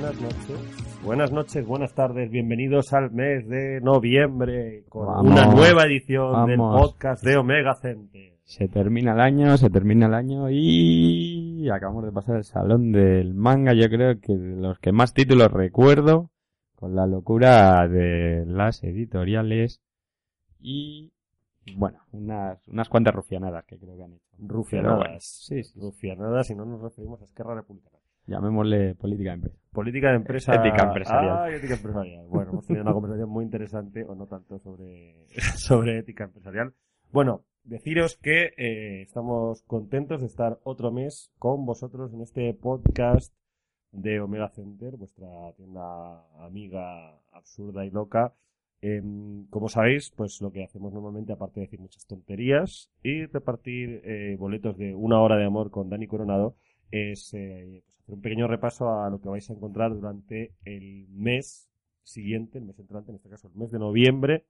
Buenas noches. Buenas noches, buenas tardes, bienvenidos al mes de noviembre con Vamos, una nueva edición del podcast de Omega Center. Se termina el año, se termina el año y acabamos de pasar el salón del manga. Yo creo que de los que más títulos recuerdo, con la locura de las editoriales y, bueno, unas, unas cuantas rufianadas que creo que han hecho. Bueno, Rufianadas. sí, sí, Rufianadas, si no nos referimos a Esquerra Republicana. Llamémosle política de empresa. Política de empresa. Ética empresarial. Ah, ética empresarial. Bueno, hemos tenido una conversación muy interesante, o no tanto, sobre, sobre ética empresarial. Bueno, deciros que eh, estamos contentos de estar otro mes con vosotros en este podcast de Omega Center, vuestra tienda amiga absurda y loca. Em, como sabéis, pues lo que hacemos normalmente, aparte de decir muchas tonterías y repartir eh, boletos de una hora de amor con Dani Coronado, es eh, pues, hacer un pequeño repaso a lo que vais a encontrar durante el mes siguiente, el mes entrante, en este caso el mes de noviembre,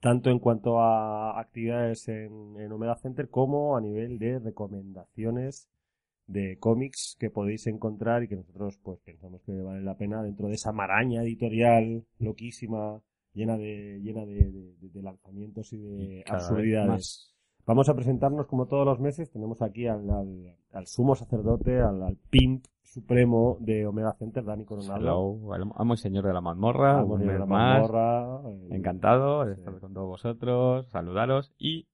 tanto en cuanto a actividades en, en Center como a nivel de recomendaciones de cómics que podéis encontrar y que nosotros pues pensamos que vale la pena dentro de esa maraña editorial loquísima llena de llena de, de- de- lanzamientos y de absurdidades. Vamos a presentarnos como todos los meses. Tenemos aquí al, al, al sumo sacerdote, al, al pimp supremo de Omega Center, Dani Coronado. Hello, el amo y señor de la mazmorra, Amo de la mazmorra, eh, Encantado de Sí. estar con todos vosotros, saludaros y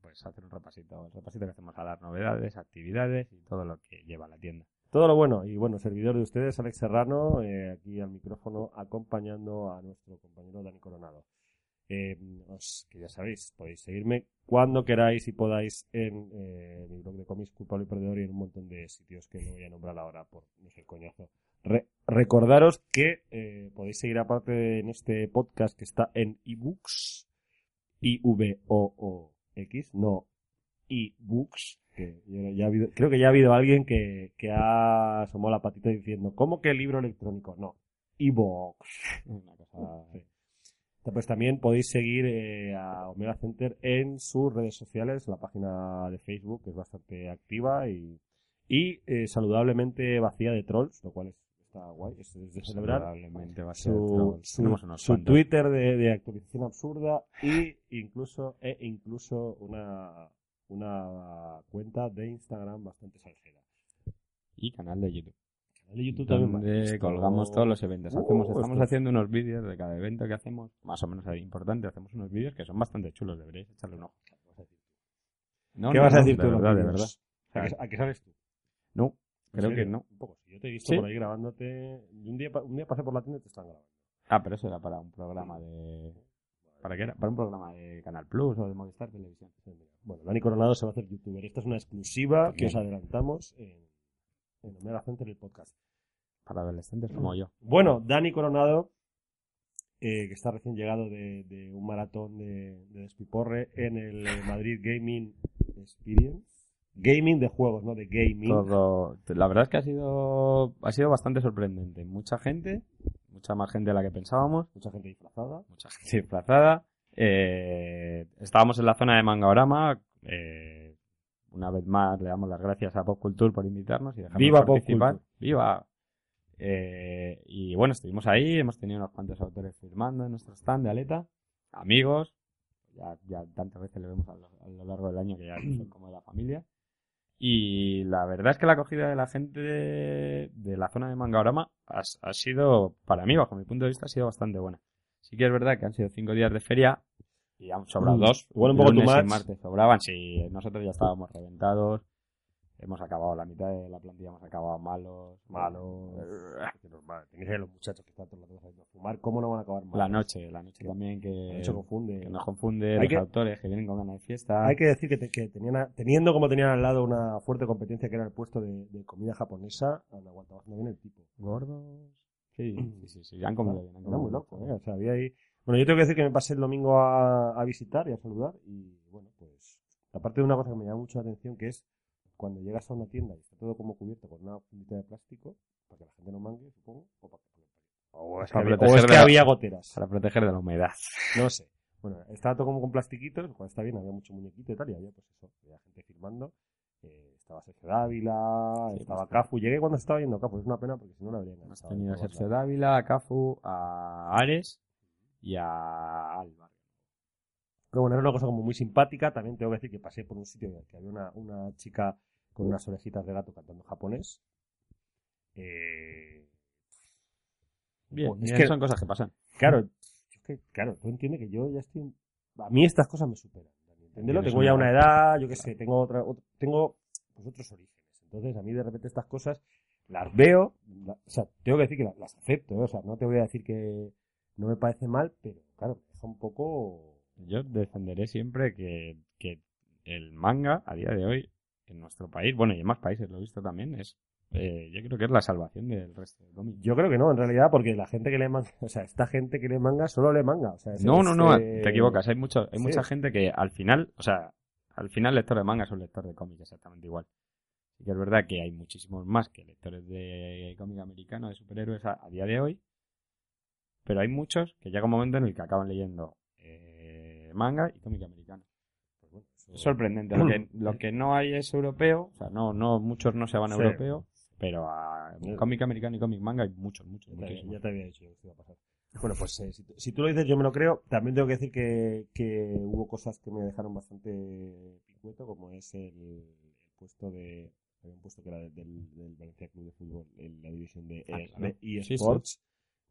pues hacer un repasito, el repasito que hacemos a las novedades, actividades y todo lo que lleva la tienda. Todo lo bueno. Y bueno, servidor de ustedes, Alex Serrano, eh, aquí al micrófono, acompañando a nuestro compañero Dani Coronado. Eh, os, que ya sabéis, podéis seguirme cuando queráis y podáis en eh, mi blog de cómics Culpable y Perdedor y en un montón de sitios que no voy a nombrar ahora por no ser coñazo. Re- recordaros que eh, podéis seguir aparte en este podcast que está en ebooks, I-V-O-O-X, no ebooks, que ya- ha habido- creo que ya ha habido alguien que, que ha asomado la patita diciendo, ¿cómo que libro electrónico? No, ebooks. Una cosa Sí. Pues también podéis seguir eh, a Omega Center en sus redes sociales, la página de Facebook que es bastante activa y, y eh, saludablemente vacía de trolls, lo cual es, está guay, es, es de celebrar. probablemente va a ser Su, trolls. su- su. Twitter de, de actualización absurda y incluso e incluso una una cuenta de Instagram bastante salsera. y canal de YouTube. Canal de YouTube también. donde Esto- colgamos todos los eventos. Uh, Hacemos, estamos esto- haciendo unos vídeos de cada evento que hacemos, más o menos importante, hacemos unos vídeos que son bastante chulos, deberíais echarle un ojo. No, ¿Qué no, vas a no, decir de tú? los verdad, de verdad. ¿A qué, a qué sabes tú? No, ¿En creo serio? que no. Un poco. Yo te he visto ¿Sí? por ahí grabándote. Un día, un día pasé por la tienda y te están grabando. Ah, pero eso era para un programa de... ¿Para qué era? Para un programa de Canal Plus o de Movistar Televisión. Bueno, Dani Coronado se va a hacer youtuber. Esta es una exclusiva que os adelantamos en, en Omega Center, el podcast. Para adolescentes como yo. Bueno, Dani Coronado, eh, que está recién llegado de, de un maratón de, de despiporre en el Madrid Gaming Experience. Gaming de juegos, no de gaming. Todo... La verdad es que ha sido, ha sido bastante sorprendente. Mucha gente, mucha más gente de la que pensábamos. Mucha gente disfrazada. mucha gente disfrazada. Eh, estábamos en la zona de Mangaorama. Eh, una vez más le damos las gracias a Pop Culture por invitarnos y dejarnos ¡Viva Pop participar. Culture! ¡Viva! Eh, y bueno, estuvimos ahí, hemos tenido unos cuantos autores firmando en nuestro stand de Aleta, amigos, ya, ya tantas veces le vemos a lo, a lo largo del año que ya son como de la familia. Y la verdad es que la acogida de la gente de, de la zona de Mangaorama ha, ha sido, para mí, bajo mi punto de vista, ha sido bastante buena. Sí que es verdad que han sido cinco días de feria y han sobrado dos. Igual un poco lunes too y much. martes sobraban, sí, nosotros ya estábamos reventados. Hemos acabado la mitad de la plantilla, hemos acabado malos. Malos. Que normal. Tenéis a los muchachos que están todos los días fumar. ¿Cómo no van a acabar mal? La noche, la noche también que, hecho, confunde. que nos confunde, Hay los que- autores que vienen con ganas de fiesta. Hay que decir que, te- que tenían teniendo como tenían al lado una fuerte competencia que era el puesto de, de comida japonesa, han aguantado bastante bien el tipo. Gordos. Sí, sí, sí, sí, han comido bien. han comido muy loco, ¿eh? O sea, había ahí... Bueno, yo tengo que decir que me pasé el domingo a, a visitar y a saludar y, bueno, pues... Aparte de una cosa que me llama mucho la atención, que es cuando llegas a una tienda y está todo como cubierto con una fundita de plástico, para que la gente no mangue, supongo, o para que... O es que, había, o es que la- había goteras. Para proteger de la humedad. No sé. Bueno, estaba todo como con plastiquitos, lo cual está bien, había mucho muñequito y tal, y había pues eso, había gente firmando. Eh, estaba Sergio Dávila, Sí, estaba pues, Cafu. Llegué cuando estaba viendo Cafu, es una pena porque si no lo habría Hemos enganchado. tenido a en todos Sergio. Dávila, a Cafu, a Ares y a Alba. Pero bueno, era una cosa como muy simpática. También tengo que decir que pasé por un sitio en el que había una, una chica con unas orejitas de gato cantando japonés. Eh, Bien, pues, es que- son cosas que pasan. Claro, es que, claro, tú entiendes que yo ya estoy. A mí estas cosas me superan. Tienes Tengo ya una edad, yo qué sé, tengo otra, ot- tengo pues otros orígenes. Entonces, a mí de repente estas cosas las veo, la- o sea, tengo que decir que la- las, acepto, ¿eh? o sea, no te voy a decir que no me parece mal, pero claro, deja un poco. Yo defenderé siempre que, que el manga, a día de hoy, en nuestro país, bueno, y en más países lo he visto también, es eh, yo creo que es la salvación del resto de cómics. Yo creo que no, en realidad, porque la gente que lee manga, o sea, esta gente que lee manga solo lee manga. O sea, es- No, no, no, es, te equivocas. Hay, mucho, hay sí. mucha gente que al final, o sea, al final el lector de manga es un lector de cómics exactamente igual. Que es verdad que hay muchísimos más que lectores de cómic americano, de superhéroes a, a día de hoy, pero hay muchos que llega un momento en el que acaban leyendo eh, manga y cómic americano. pues Es sorprendente. Lo que, lo que no hay es europeo, o sea, no, no, muchos no se van a Sí. europeo, pero a cómic americano y cómic manga hay muchos, muchos, Ya ya te había dicho que iba a pasar. Bueno, pues eh, si, si tú lo dices, yo me lo creo. También tengo que decir que, que hubo cosas que me dejaron bastante picueto, como es el, el puesto de. Había un puesto que era del, Valencia Club de Fútbol, en la división de, Ah, eh, claro. de Sí, eSports.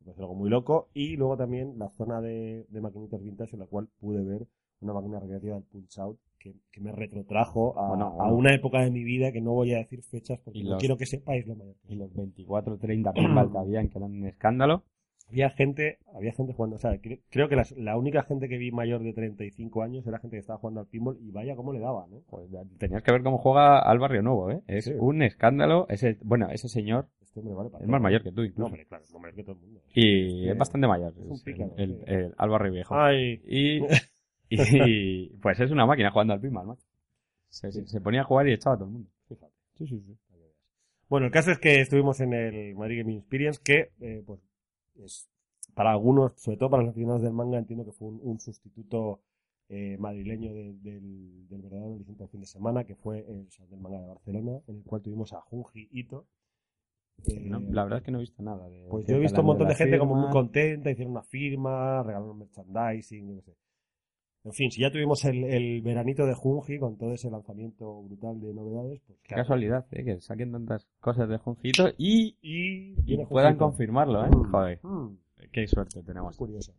Me parece algo muy loco. Y luego también la zona de, de maquinitas vintage en la cual pude ver una máquina recreativa del Punch Out que, que me retrotrajo a, Bueno, a bueno. una época de mi vida que no voy a decir fechas porque no quiero que sepáis lo mayor. Y los 24, 30 pinball que habían, que eran un escándalo. Había gente, había gente jugando, o sea, cre- creo que las- la única gente que vi mayor de 35 años era gente que estaba jugando al pinball y vaya cómo le daba, ¿no? Pues tenías que ver cómo juega al Barrio Nuevo, ¿eh? Es Sí. un escándalo. Ese, bueno, ese señor Este hombre vale para es más mayor que tú, No, incluso. hombre, claro, es mayor que todo el mundo. y es bastante mayor. Es un es pícaro, el, el, el Viejo. Ay, Y, y pues es una máquina jugando al pinball, macho. Se, ponía a jugar y echaba a todo el mundo. fíjate. Sí, sí, sí. Bueno, el caso es que estuvimos en el Madrid Gaming Experience, que, eh, pues, es, para algunos, sobre todo para los aficionados del manga, entiendo que fue un, un sustituto eh, madrileño de- del, del verdadero del fin de semana, que fue el Salón del Manga de Barcelona, en el cual tuvimos a Junji Ito. Eh, No, la verdad es que no he visto nada. De, Pues de yo he visto un montón de las gente como muy contenta, hicieron una firma, regalaron merchandising, yo qué sé. En fin, si ya tuvimos el, el veranito de Junji con todo ese lanzamiento brutal de novedades, pues Qué claro. casualidad, ¿eh? Que saquen tantas cosas de Junjito y, Y, y puedan Junjito. confirmarlo, ¿eh? Mm, Joder, mm, qué suerte tenemos. curioso.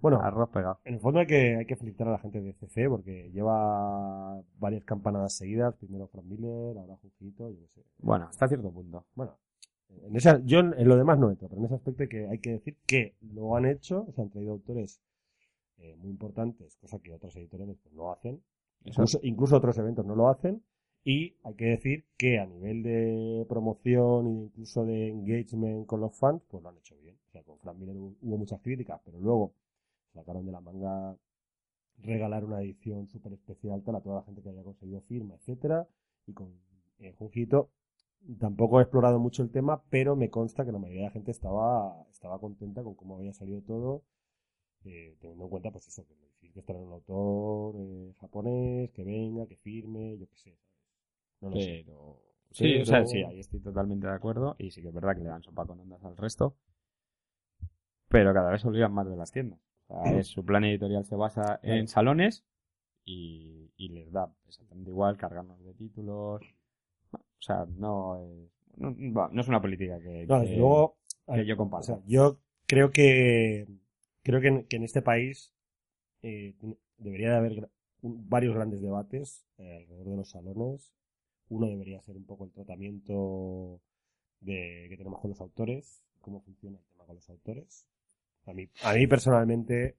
Bueno, Arroz pegado. en el fondo hay que, hay que felicitar a la gente de CC porque lleva varias campanadas seguidas. Primero Frank Miller, ahora Junjito, yo qué sé. Bueno, hasta cierto punto. Bueno, en esa, yo en lo demás no entro, pero en ese aspecto hay que, hay que decir que lo han hecho, se han traído autores eh, muy importantes, cosa que otros editoriales pues, no hacen, incluso, incluso otros eventos no lo hacen, y hay que decir que a nivel de promoción e incluso de engagement con los fans, pues lo han hecho bien. O sea, con Frank Miller hubo, hubo muchas críticas, pero luego sacaron de la manga regalar una edición súper especial tal a toda la gente que haya conseguido firma, etcétera, y con eh, Junjito tampoco he explorado mucho el tema, pero me consta que la mayoría de la gente estaba, estaba contenta con cómo había salido todo, eh, teniendo en cuenta, pues eso, que lo difícil que un autor eh, japonés, que venga, que firme, yo qué sé. No lo sé. Pero... Sí, Pero- o sea, sí, ahí estoy totalmente de acuerdo. Y sí que es verdad que le dan sopa con ondas al resto. Pero cada vez se olvidan más de las tiendas. O sea, es- su plan editorial se basa en salones y, y les da exactamente igual cargarnos de títulos. O sea, no es, no, no es una política que, No, que- luego, que yo o comparto. sea, yo creo que creo que en, que en este país eh, debería de haber varios grandes debates eh, alrededor de los salones. Uno debería ser un poco el tratamiento de que tenemos con los autores, cómo funciona el tema con los autores. A mí, a mí personalmente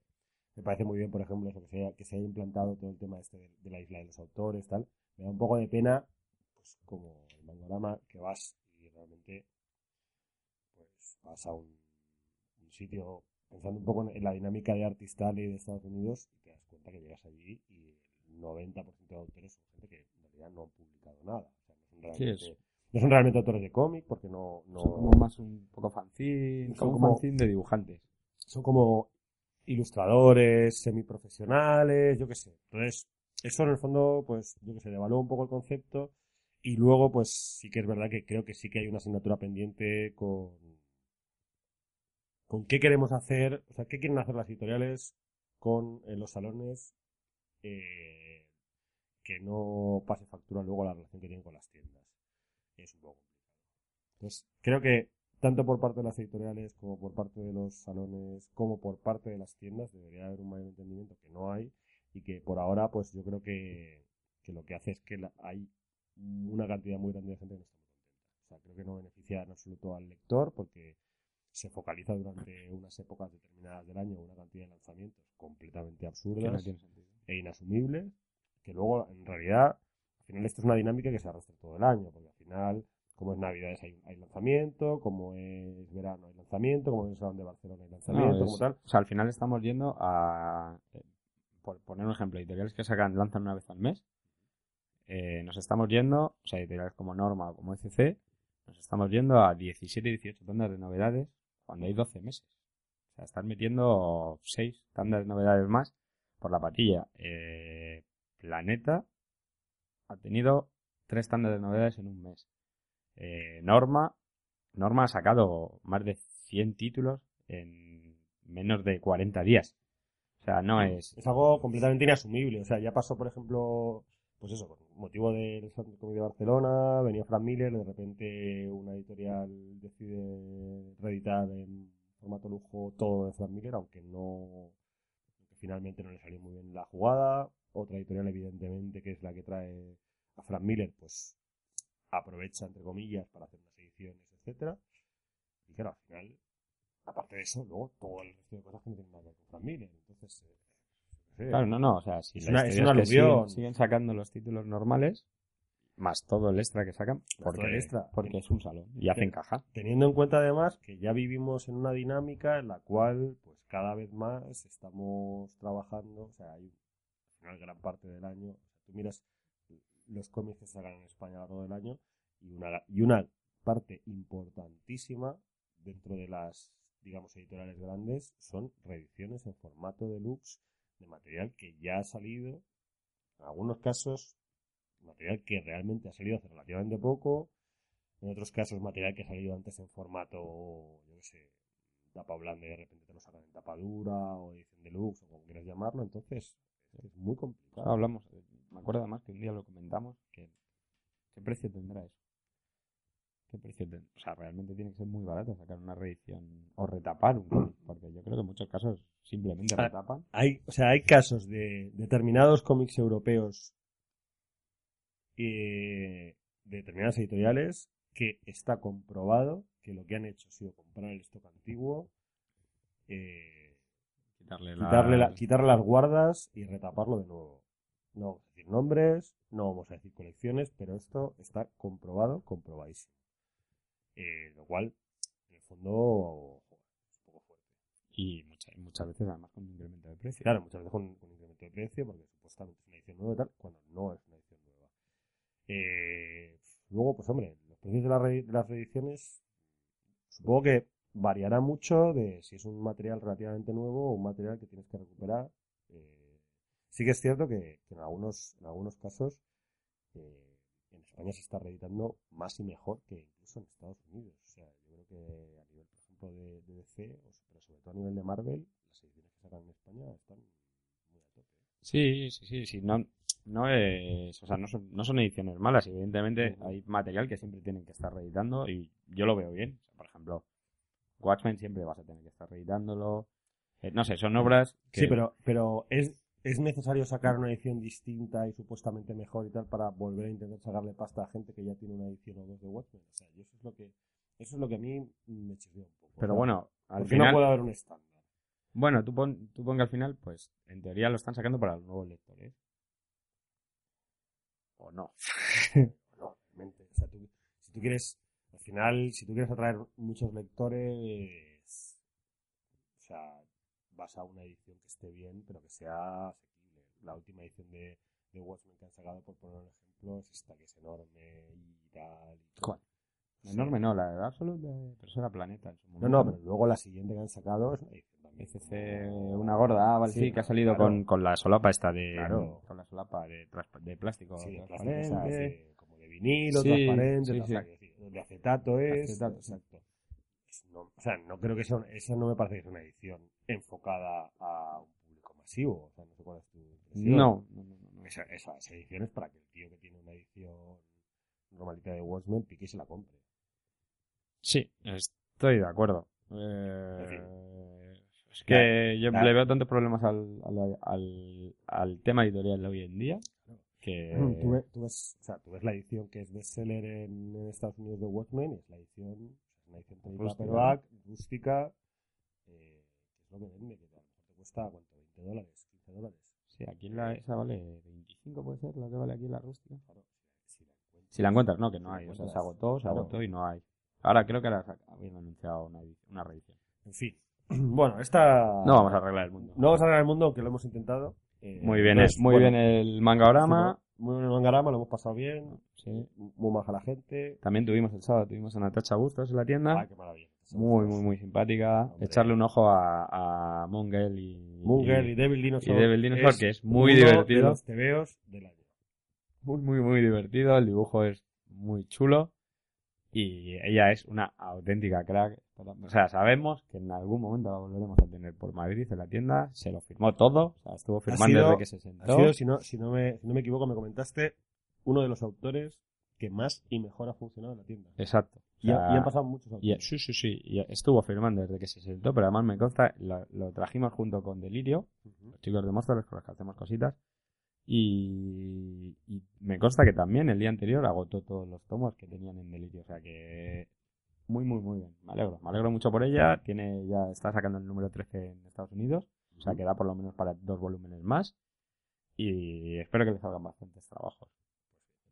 me parece muy bien, por ejemplo, eso que se haya, que se haya implantado todo el tema este de, de la isla de los autores, tal. Me da un poco de pena, pues como mangorama, que vas y realmente pues vas a un, un sitio pensando un poco en la dinámica de Artistal y de Estados Unidos y te das cuenta que llegas allí y el 90% de autores son gente que en realidad no han publicado nada. O sea, no son realmente, no son realmente autores de cómic porque no, no Son como más un poco fanzine, Son son como- fanzine de dibujantes. son como ilustradores, semiprofesionales, yo qué sé. Entonces, eso en el fondo, pues, yo qué sé, devalúa un poco el concepto. Y luego, pues, sí que es verdad que creo que sí que hay una asignatura pendiente con. con qué queremos hacer, o sea, qué quieren hacer las editoriales con eh, los salones eh, que no pase factura luego la relación que tienen con las tiendas. Es un poco. Entonces, creo que tanto por parte de las editoriales como por parte de los salones, como por parte de las tiendas, debería haber un mayor entendimiento que no hay y que por ahora, pues yo creo que, que lo que hace es que la- hay una cantidad muy grande de gente que no está muy contenta. O sea, creo que no beneficia en absoluto al lector porque se focaliza durante unas épocas determinadas del año una cantidad de lanzamientos completamente no absurdas e inasumibles, que luego en realidad, al final esto es una dinámica que se arrastra todo el año, porque al final, como es Navidades hay, hay lanzamiento, como es verano hay lanzamiento, como es el Salón de Barcelona hay lanzamiento, No, es- como tal. O sea, al final estamos yendo a. eh, Por poner un ejemplo, editoriales que sacan, lanzan una vez al mes. Eh, nos estamos yendo, o sea, editoriales como Norma o como ECC, nos estamos yendo a 17 y 18 tandas de novedades cuando hay 12 meses. O sea, están metiendo 6 tandas de novedades más por la patilla. Eh, Planeta ha tenido 3 tandas de novedades en un mes. Eh, Norma, Norma ha sacado más de 100 títulos en menos de 40 días. O sea, no es... Es algo completamente inasumible. O sea, ya pasó, por ejemplo, pues eso, motivo del del Cómic de Barcelona, venía Frank Miller, de repente una editorial decide reeditar en formato lujo todo de Frank Miller, aunque no, finalmente no le salió muy bien la jugada. Otra editorial, evidentemente, que es la que trae a Frank Miller, pues aprovecha, entre comillas, para hacer unas ediciones, etcétera. Y claro, al final, aparte de eso, luego todo el resto de cosas que no tienen nada que ver con Frank Miller. Entonces, eh, qué. Claro, no, no, o sea, si Es una- es que siguen, sacando los títulos normales, más todo el extra que sacan, todo porque, el extra. porque es un salón y hacen caja. Teniendo en cuenta además que ya vivimos en una dinámica en la cual, pues cada vez más estamos trabajando, o sea, hay una gran parte del año, tú miras los cómics que sacan en España a lo largo del año y una, y una parte importantísima dentro de las, digamos, editoriales grandes son reediciones en formato deluxe de material que ya ha salido, en algunos casos, material que realmente ha salido hace relativamente poco, en otros casos, material que ha salido antes en formato, yo qué sé, tapa blanda y de repente te lo sacan en tapa dura o edición deluxe o como quieras llamarlo. Entonces, es muy complicado. Ahora hablamos, me acuerdo además que un día lo comentamos, que ¿qué precio tendrá eso? ¿Qué precio tendrá? O sea, realmente tiene que ser muy barato sacar una reedición o retapar un cómic, porque yo creo que en muchos casos simplemente retapan. Hay, o sea, hay casos de determinados cómics europeos y de determinadas editoriales que está comprobado que lo que han hecho ha sido comprar el stock antiguo, eh, Quitarle, quitarle, la- las- quitarle las guardas y retaparlo de nuevo. No vamos a decir nombres, no vamos a decir colecciones, pero esto está comprobado, comprobadísimo. Eh, lo cual, en el fondo, joder, es un poco fuerte. Y muchas, muchas veces además con un incremento de precio. Claro, muchas veces con, con incremento de precio, porque supuestamente es una edición nueva y tal, cuando no es una edición nueva. Eh, luego, pues hombre, los precios de, la re- de las reediciones, supongo que variará mucho de si es un material relativamente nuevo o un material que tienes que recuperar. Eh, sí que es cierto que, que en, algunos, en algunos casos eh, en España se está reeditando más y mejor que incluso en Estados Unidos. O sea, yo creo que a nivel, por ejemplo, de, de DC, pero sobre todo a nivel de Marvel, las ediciones que sacan en España están muy a tope. Sí, sí, sí, sí. No, no es, o sea, no son, no son ediciones malas. Evidentemente hay material que siempre tienen que estar reeditando y yo lo veo bien. O sea, por ejemplo, Watchmen siempre vas a tener que estar reeditándolo. Eh, no sé, son obras que... Sí, pero, pero es ¿Es necesario sacar una edición distinta y supuestamente mejor y tal para volver a intentar sacarle pasta a gente que ya tiene una edición o dos de Watchmen? O sea, y eso es lo que, eso es lo que a mí me chistea un poco. Pero bueno, al ¿por qué no final... puede haber un estándar? Bueno, tú pon, tú pon que al final, pues, en teoría lo están sacando para los nuevos lectores. ¿O no? No, realmente. O sea, tú- si tú quieres, al final, si tú quieres atraer muchos lectores, o sea, vas a una edición que esté bien, pero que sea asequible. La última edición de, de Watchmen que han sacado, por poner un ejemplo, es esta que es enorme y tal. y. ¿Cuál? Sí. Enorme no, la de Absolute de Persona Planeta en su No, momento. no, pero luego la siguiente que han sacado es una edición también. Como- una gorda, ah, vale, sí, Sí, que ha salido claro. con, con la solapa esta de... Claro. Con la solapa de, de plástico Sí, transparente. como de vinilo, transparente, de acetato es. Acetato, exacto. No- o sea, no creo que sea, esa no me parece que sea una edición enfocada a un público masivo. O sea, no sé cuál es tu impresión. No, no, no, no, no. Esa, esa, esa edición es para que el tío que tiene una edición normalita de Watchmen pique y se la compre. Sí, estoy de acuerdo. En Eh, es que yo claro. le veo tantos problemas al, al, al, al tema editorial de hoy en día que... Tú, ves, tú ves- o sea, tú ves la edición que es bestseller en, en Estados Unidos de Watchmen y es la edición, una edición de Rústica. paperback, rústica, es lo que vende, que a lo mejor te cuesta, ¿cuánto? ¿20 dólares? ¿15 dólares? Sí, aquí la, esa vale 25, puede ser, la que vale aquí la rústica. Claro, si la encuentras. Si la encuentras, no, que no Si hay. O sea, se agotó, se claro. agotó y no hay. Ahora creo que ahora habían anunciado una, una reedición. En fin. Bueno, esta... No vamos a arreglar el mundo. No vamos a arreglar el mundo, aunque lo hemos intentado. Eh, Muy bien, es, muy bueno, bien el mangaorama. Muy bien el mangarama, lo hemos pasado bien. Sí. Muy maja la gente. También tuvimos el sábado, tuvimos a Natacha Bustos en la tienda. Ay, qué maravilla. Muy, muy, muy simpática. Hombre. Echarle un ojo a, a Mongel y, Munger y, Devil Dinosaur. y Devil Dinosaur, que es muy uno divertido. de los tebeos del año. muy, muy, muy divertido. El dibujo es muy chulo. Y ella es una auténtica crack. O sea, sabemos que en algún momento la volveremos a tener por Madrid en la tienda. Se lo firmó todo. O sea, estuvo firmando sido- desde que se Ha sentó. sido, si no, si, no me, si no me equivoco, me comentaste, uno de los autores que más y mejor ha funcionado en la tienda. Exacto. O Y, ha- sea, y han pasado muchos y- autores. sí, sí, sí. y estuvo firmando desde que se sentó, pero además me consta, lo, lo trajimos junto con Delirio, los chicos de Monsters con los que hacemos cositas. Y, y me consta que también el día anterior agotó todos los tomos que tenían en Delirio. O sea que muy, muy, muy bien. Me alegro. Me alegro mucho por ella. Tiene, ya está sacando el número 13 en Estados Unidos. O sea que da por lo menos para dos volúmenes más. Y espero que le salgan bastantes trabajos.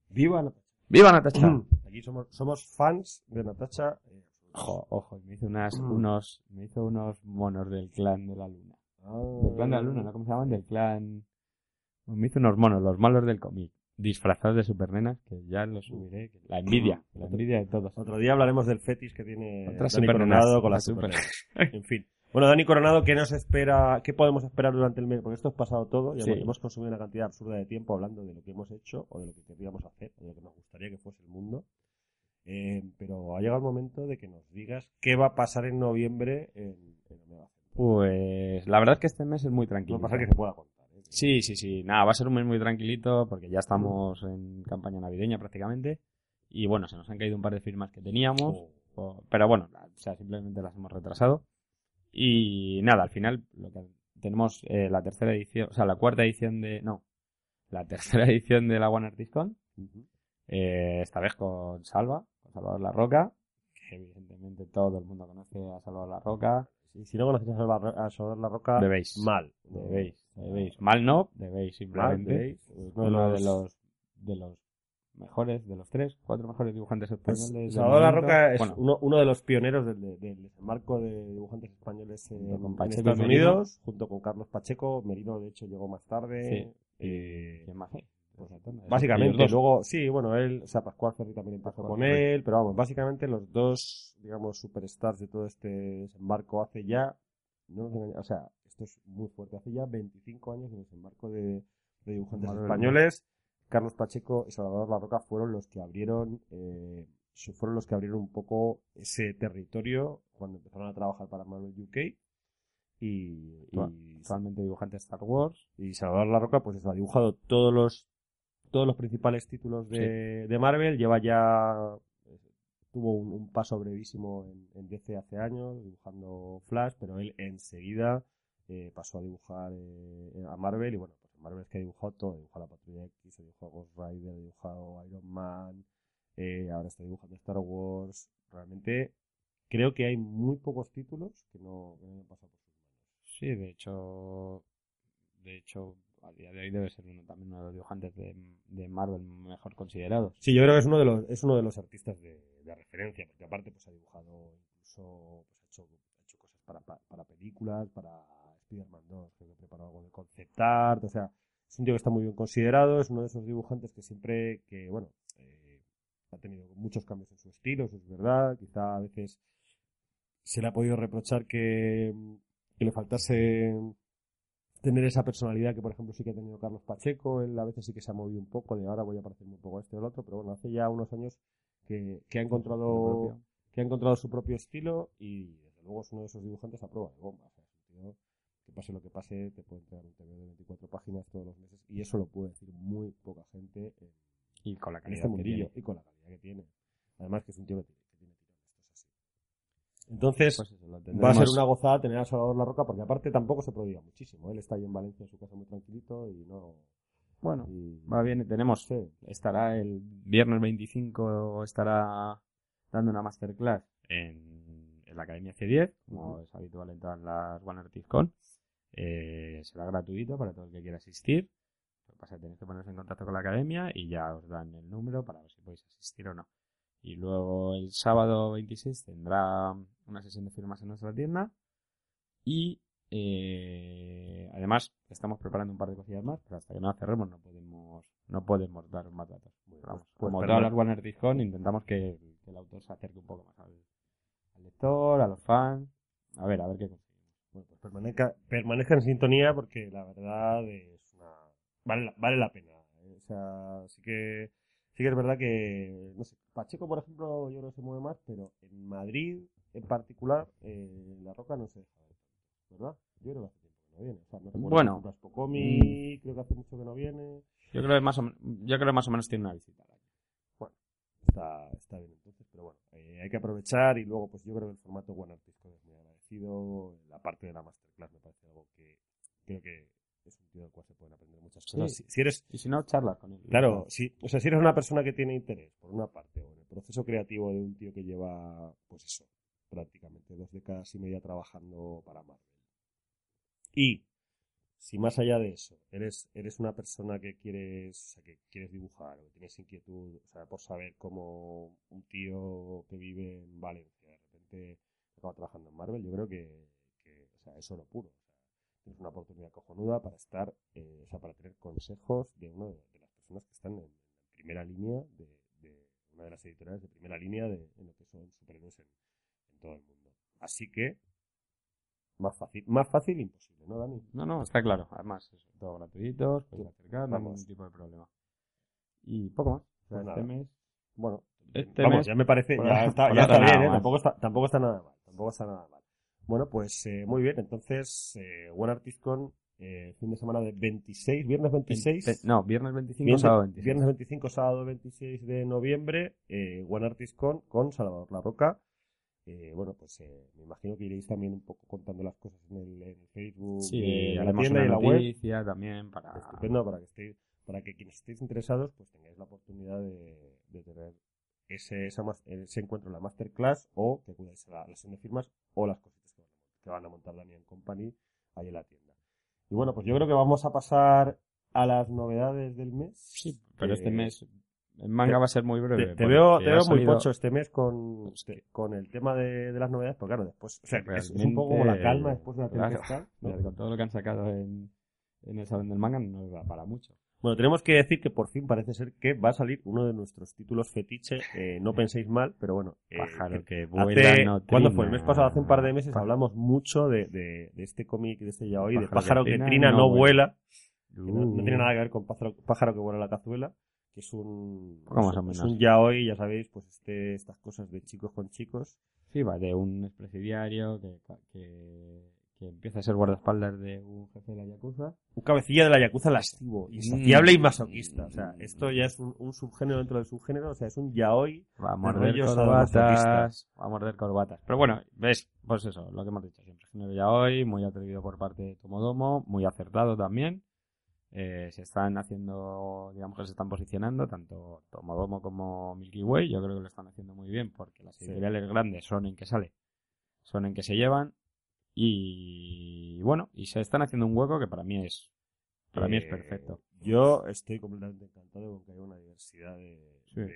Viva Natacha. ¡Viva Natacha! Aquí somos, somos fans de Natacha. eh, Ojo, ojo, me hizo unas, Mm. unos, me hizo unos monos del clan de la luna. Del clan de la luna, ¿no? ¿Cómo se llaman? Del clan... Me hizo unos monos, los malos del cómic, disfrazados de supernenas, que ya los subiré. que- La envidia, la envidia de todos. Otro día hablaremos del fetis que tiene Otras Dani supernenas, Coronado con las otras supernenas. En fin. Bueno, Dani Coronado, ¿qué nos espera? ¿Qué podemos esperar durante el mes? Porque esto es pasado todo. Sí. hemos- consumido una cantidad absurda de tiempo hablando de lo que hemos hecho o de lo que queríamos hacer o de lo que nos gustaría que fuese el mundo. Eh, pero ha llegado el momento de que nos digas qué va a pasar en noviembre en, en Omega. Pues la verdad es que este mes es muy No tranquilo. pasa que se pueda contar. ¿eh? Sí, sí, sí. Nada, va a ser un mes muy tranquilito porque ya estamos en campaña navideña prácticamente. Y bueno, se nos han caído un par de firmas que teníamos. Oh. pero bueno, o sea, simplemente las hemos retrasado. Y nada, al final lo que tenemos eh, la tercera edición, o sea, la cuarta edición de, no, la tercera edición de la One Artist Con, eh, esta vez con Salva, con Salvador La Roca, que evidentemente todo el mundo conoce a Salvador La Roca, Si, si no conoces a Salvador, a Salvador La Roca, debéis, mal. debéis, debéis, mal. No, debéis Mal, simplemente, debéis. uno Uno de los, de los mejores, de los tres, cuatro mejores dibujantes Pues, españoles. Salvador La. Roca es Bueno, uno, uno de los pioneros del, del- de dibujantes españoles en, con en Estados Merino. Unidos, junto con Carlos Pacheco. Merino, de hecho, llegó más tarde. Sí. Eh, ¿quién más? Pues, básicamente, luego, sí, bueno, él, o sea, Pascual Ferri también empezó Pascual con él, pero vamos, básicamente los dos, digamos, superstars de todo este desembarco hace ya, no o sea, esto es muy fuerte, hace ya 25 años de desembarco de, de dibujantes Madre españoles. Carlos Pacheco y Salvador La Roca fueron los que abrieron, eh, fueron los que abrieron un poco ese territorio cuando empezaron a trabajar para Marvel UK. Y, y, Actualmente dibujante de Star Wars. y Salvador La Roca, pues eso, ha dibujado todos los todos los principales títulos de, de Marvel. Lleva ya tuvo un, un paso brevísimo en, en DC hace años dibujando Flash, pero él enseguida eh, pasó a dibujar eh, a Marvel y bueno, Marvel es que ha dibujado todo. Ha dibujado la Patrulla X, ha dibujado Ghost Rider, ha dibujado Iron Man, eh, ahora está dibujando Star Wars. Realmente creo que hay muy pocos títulos que no, que no hayan pasado por sus manos. Sí, de hecho, de hecho, a día de hoy debe ser uno también uno de los dibujantes de, de Marvel mejor considerados. Sí, yo creo que es uno de los, es uno de los artistas de, de referencia, porque aparte pues ha dibujado incluso, pues ha hecho, ha hecho cosas para, pa- para películas, para Spider-Man 2, creo que preparó algo de concept art, o sea, es un tío que está muy bien considerado, es uno de esos dibujantes que siempre, que bueno, eh, ha tenido muchos cambios en su estilo, eso es verdad, quizá a veces se le ha podido reprochar que, que le faltase tener esa personalidad que, por ejemplo, sí que ha tenido Carlos Pacheco. Él a veces sí que se ha movido un poco, de ahora voy a parecerme un poco a este o al otro, pero bueno, hace ya unos años que, que ha encontrado que ha encontrado su propio estilo y desde luego es uno de esos dibujantes a prueba de bomba. O sea, es un tío que pase lo que pase, te puede entregar un TV de 24 páginas todos los meses y eso lo puede decir muy poca gente en, Y con la en calidad este que mundillo tiene. y con la calidad que tiene. Además que es un tío que tiene, que tiene tirón, esto es así. Entonces, Pues eso, Va a ser una gozada tener a Salvador La Roca, porque aparte tampoco se prodiga muchísimo. Él está ahí en Valencia en su casa muy tranquilito y no. Bueno, y- va bien, tenemos, Sí. estará el viernes 25, estará dando una masterclass en, en la Academia C10, como es habitual en todas las One Artist Con. Eh, será gratuito para todo el que quiera asistir. Lo que pasa es que tenéis que poneros en contacto con la academia y ya os dan el número para ver si podéis asistir o no. Y luego el sábado 26 tendrá una sesión de firmas en nuestra tienda. Y eh, además estamos preparando un par de cosillas más, pero hasta que no las cerremos no podemos, no podemos dar más datos. Bueno, Pero vamos, pues- pues como perma- todas las One Artist Con, intentamos que, que el autor se acerque un poco más al, al lector, a los fans. A ver, a ver qué. Bueno, pues permanezca, permanezca en sintonía porque la verdad es una. Vale, la- vale la pena. ¿eh? O sea, sí que. Sí que es verdad que. No sé, Pacheco, por ejemplo, yo creo que se mueve más, pero en Madrid, en particular, eh, La Roca no se deja ver ¿verdad? Yo creo que hace tiempo que no viene. O sea, no recuerdo, Bueno. Spocomi, creo que hace mucho que no viene. Yo creo que más o, yo creo que más o menos tiene una visita año. está, está bien entonces, pero bueno, eh, hay que aprovechar y luego pues yo creo que el formato One Artist Agradecido, la parte de la masterclass me parece algo que creo que es un tío del cual se pueden aprender muchas Sí. cosas. Si, si eres, Y si no, charlas con él. claro, si, o sea, si eres una persona que tiene interés, por una parte, o en el proceso creativo de un tío que lleva, pues eso, prácticamente dos décadas y media trabajando para Marvel. Y si más allá de eso, eres, eres una persona que quieres, o sea, que quieres dibujar, o tienes inquietud, o sea, por saber cómo un tío que vive en Valencia de repente acaba trabajando en Marvel, yo creo que, que o sea, es oro puro. O sea, tienes una oportunidad cojonuda para estar, eh, o sea, para tener consejos de una de, de las personas que están en, en primera línea de, de una de las editoriales de primera línea de, en lo que son superhéroes en, en todo el mundo. Así que, más fácil, más fácil imposible, ¿no, Dani? No, no, está claro. Además, eso, todo gratuito, Sí. acercar, no hay ningún tipo de problema. Y poco más. O sea, Pues este mes Bueno, Este vamos, mes- ya me parece, ya está, ya está bien, ¿eh? Tampoco está, tampoco está nada mal, tampoco está nada mal. Bueno, pues eh, muy bien, entonces, eh, One Artist Con, eh, fin de semana de 26, viernes 26. Ve- No, viernes 25, Viernes, sábado 26. viernes 25, sábado 26 de noviembre, eh, One Artist Con con Salvador La Roca. Eh, bueno, pues eh, me imagino que iréis también un poco contando las cosas en el, en Facebook Sí, de la tienda y la web. también para... Estupendo para que estéis, para que quienes estéis interesados, pues tengáis la oportunidad de, de tener ese, esa ese encuentro en la masterclass o que acudáis a la, la sesión de firmas o las cositas que van, a, que van a montar Daniel Company ahí en la tienda. Y bueno, pues yo creo que vamos a pasar a las novedades del mes. Sí, pero que- este mes en manga te- va a ser muy breve. te, veo, te veo muy pocho este mes con, Pues que- con el tema de, de las novedades, pero claro, después, o sea, es, es un poco como la calma después de la claro, tempestad. ¿no? Con todo lo que han sacado en, en el Salón del Manga no va para mucho. Bueno, tenemos que decir que por fin parece ser que va a salir uno de nuestros títulos fetiche. eh, no penséis mal, pero bueno. eh, Pájaro que hace- ¿Cuándo fue? El mes pasado, hace un par de meses, hablamos mucho de, de, de este cómic, de este yaoi, de Pájaro que que trina, trina, no no vuela. vuela. que no, no Uh. tiene nada que ver con pájaro, pájaro que vuela la cazuela, que es un, es- un yaoi, ya sabéis, pues este, estas cosas de chicos con chicos. Sí, va de un expresidiario que, que, que empieza a ser guardaespaldas de un jefe de la Yakuza. Un cabecilla de la yakuza lascivo, insaciable y masoquista. O sea, esto ya es un, un subgénero dentro del subgénero, o sea, es un yaoi Va a morder corbatas. Va a morder corbatas. Pero bueno, ves, pues eso, lo que hemos dicho siempre. Género ya hoy, muy atrevido por parte de Tomodomo, muy acertado también. eh, se están haciendo, digamos que se están posicionando, tanto Tomodomo como Milky Way, yo creo que lo están haciendo muy bien porque las Sí. editoriales grandes son en que sale, son en que se llevan y bueno, y se están haciendo un hueco que para mí es, para mí es Eh, perfecto. Yo estoy completamente encantado con que haya una diversidad de, Sí. de,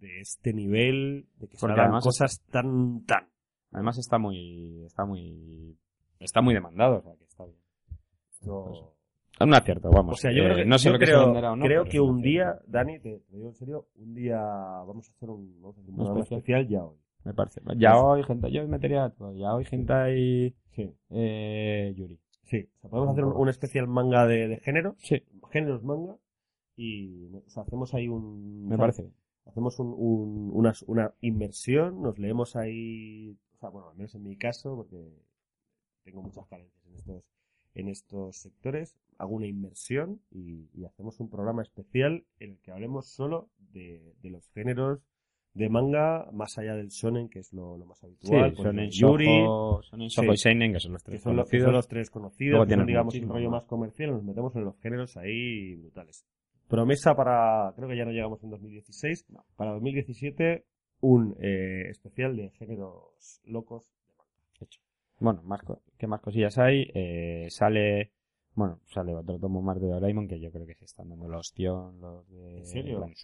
de este nivel, de que se hagan además cosas tan, tan. Además está muy, está muy, está muy demandado, o sea que está bien. Esto- Es un acierto, vamos. O sea, yo Eh, creo que, no sé yo lo que se creo, venderá o no. creo pero que es un día, Dani, te, te digo en serio, un día vamos a hacer un, vamos a hacer un Un programa especial. especial ya hoy. Me parece. Ya hoy, gente, yo metería todo. Ya hoy, gente y Sí, eh, Yuri. sí. O sea, podemos hacer un, un especial manga de, de género, Sí, géneros manga, y o sea, hacemos ahí un... me o sea, parece hacemos un, un- una, una inmersión, nos leemos ahí, o sea, bueno, al menos en mi caso, porque tengo muchas carencias en estos, en estos sectores, hago una inmersión y, y hacemos un programa especial en el que hablemos solo de, de los géneros de manga, más allá del shonen, que es lo, lo más habitual, Sí, pues, son en Yuri, son Sí. y Seinen, que son los que tres son, los, que conocidos. son los tres conocidos, son, digamos, un rollo más. comercial, nos metemos en los géneros ahí brutales. Promesa para, creo que ya no llegamos en 2016, para 2017, un eh, especial de géneros locos. Bueno, más co- ¿qué más cosillas hay? Eh, sale, bueno, sale otro tomo más de Doraemon que yo creo que se están dando la ostión los de... ¿En serio? Plan,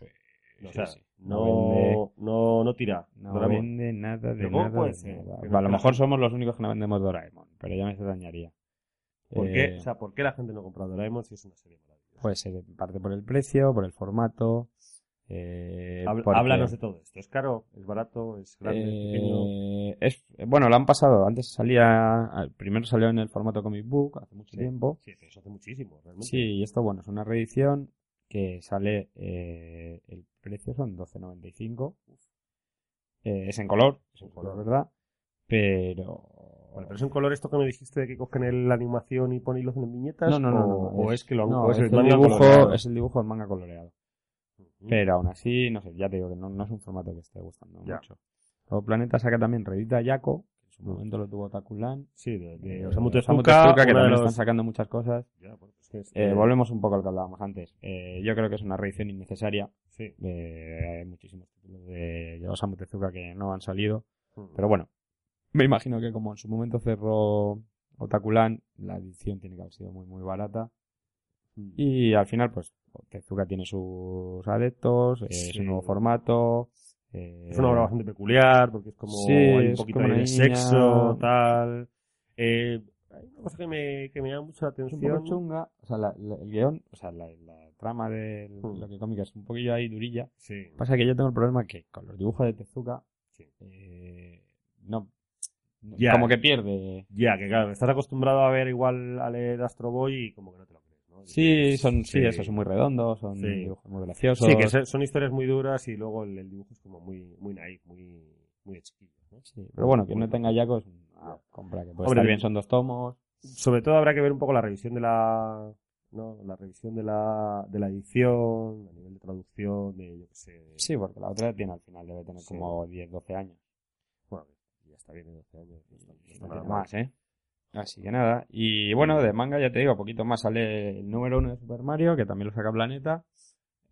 O sí, sea, sí. no, vende, no, no tira. no Doraemon. vende nada de ¿Pero cómo nada. puede de ser? nada. Pero A lo mejor somos los únicos que no vendemos Doraemon, pero ya me extrañaría. ¿Por, Eh, qué, o sea, ¿Por qué la gente no compra Doraemon si es una serie maravillosa? Puede ser en parte por el precio, por el formato. Eh, Habl- porque- Háblanos de todo esto. ¿Es caro? ¿Es barato? ¿Es grande? ¿Es pequeño? Eh, es, bueno, lo han pasado. Antes salía, al- primero salió en el formato comic book hace mucho Sí. tiempo. Sí, pero eso hace muchísimo, realmente. Sí, y esto, bueno, es una reedición que sale, eh, el precio son 12.95. Eh, es en color, es en color, ¿verdad? Pero... Vale, pero es un color esto que me dijiste de que cogen la animación y ponen los en viñetas. No, no, no, o, no, o es, que lo no, o es, el el manga dibujo, coloreado. es el dibujo del manga coloreado. Pero aún así, no sé, ya te digo que no, no es un formato que esté gustando Ya. mucho. Luego Planeta saca también Redita en su Mm. momento lo tuvo Takulan. Sí, de, de Eh, Osamu Tezuka, que también los- están sacando muchas cosas. Ya, pues que es- Eh, volvemos un poco a lo que hablábamos antes. Eh, yo creo que es una reedición innecesaria. Sí. Eh, hay muchísimos títulos de Osamu Tezuka que no han salido. Ujú. Pero bueno, me imagino que como en su momento cerró Otakulan, la edición tiene que haber sido muy, muy barata. Ujú. Y al final, pues, Tezuka tiene sus adeptos, eh, Sí. un nuevo formato. Eh, Es una obra bastante peculiar porque es como Sí, hay un poquito de sexo, tal. Eh, hay una cosa que me, que me llama mucho la Es un atención. poco chunga, o sea, la- la- el guion, o sea, la, la trama de Hmm. lo que cómica es un poquillo ahí durilla. Sí. Pasa que yo tengo el problema que con los dibujos de Tezuka, Sí. eh, no, Ya. como que pierde. Ya, que claro, estás acostumbrado a ver igual a leer Astro Boy y como que no te lo. Sí, son, sí, Sí. eso, son muy redondos, son Sí. dibujos muy graciosos. Sí, que son, son historias muy duras y luego el, el dibujo es como muy, muy naif, muy, muy de chiquillos, ¿no? Sí, pero bueno, que no tenga Yaco es una compra que puede Hombre, estar bien, son dos tomos. Sobre todo habrá que ver un poco la revisión de la, ¿no? La revisión de la, de la edición, a nivel de traducción, de, yo qué sé. Sí, porque la otra tiene al final, debe tener Sí. como 10, 12 años. Bueno, ya está bien de 12 años. no está- no está No nada tiene mal. más, ¿eh? Así que nada. Y bueno, de manga ya te digo, poquito más sale el número uno de Super Mario, que también lo saca Planeta.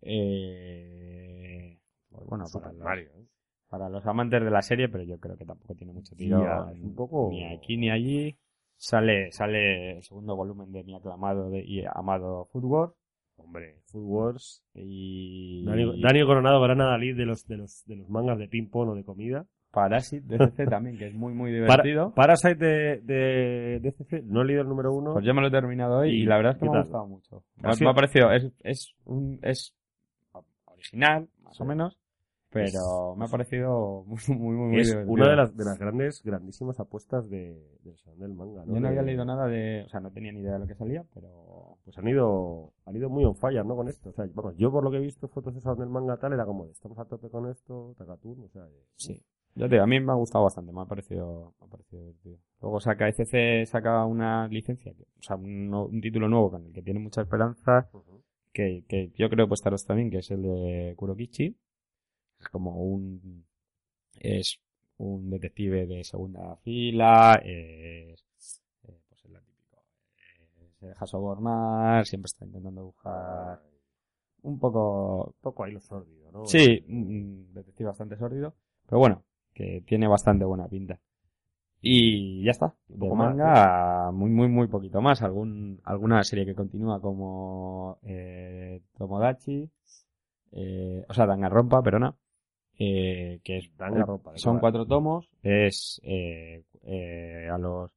Eh, pues bueno, Super para los, Mario, ¿eh? para los amantes de la serie, pero yo creo que tampoco tiene mucho tiro. Ya, es un poco- Ni aquí ni allí. Sale, sale el segundo volumen de mi aclamado de- y amado Food Wars. Hombre, Food Wars. Y Dani, Dani Coronado, gran adalid de los, de los, de los mangas de ping-pong o de comida. Parasite de CC también, que es muy, muy Para- divertido. Parasite de, de, de CC, no he leído el número uno. Pues yo me lo he terminado hoy y, ¿Y la verdad es que me ha gustado mucho. ¿Ha Me, ha parecido, es, es, un, es original, más Sí. o menos, pero Es- me ha parecido muy, muy, muy, es divertido. una de las, de las grandes, grandísimas apuestas de, del Salón del Manga, ¿no? Yo no había leído nada de, o sea, no tenía ni idea de lo que salía, pero Pues han ido, han ido muy on fire, ¿no? Con esto. O sea, vamos, yo por lo que he visto fotos de Salón del Manga tal, era como, estamos a tope con esto, Takatun, o sea, sí. Ya te digo, a mí me ha gustado bastante, me ha parecido, me ha parecido divertido. Luego saca ECC, saca una licencia, o sea, un, un título nuevo con el que tiene mucha esperanza, que, que yo creo que estaros también, que es el de Kurokichi. Es como un, es un detective de segunda fila, es, eh, pues es la típico, es se deja sobornar, siempre está intentando dibujar un poco... Un poco ahí lo sórdido, ¿no? Sí, un detective bastante sórdido, pero bueno, que tiene bastante buena pinta. Y ya está. De poco más, manga, muy, muy, muy poquito más. Algún, alguna serie que continúa como eh, Tomodachi, eh, o sea, Danganronpa, perdona, eh, que es Danganronpa, ¿de son cuatro tomos, es eh, eh, a los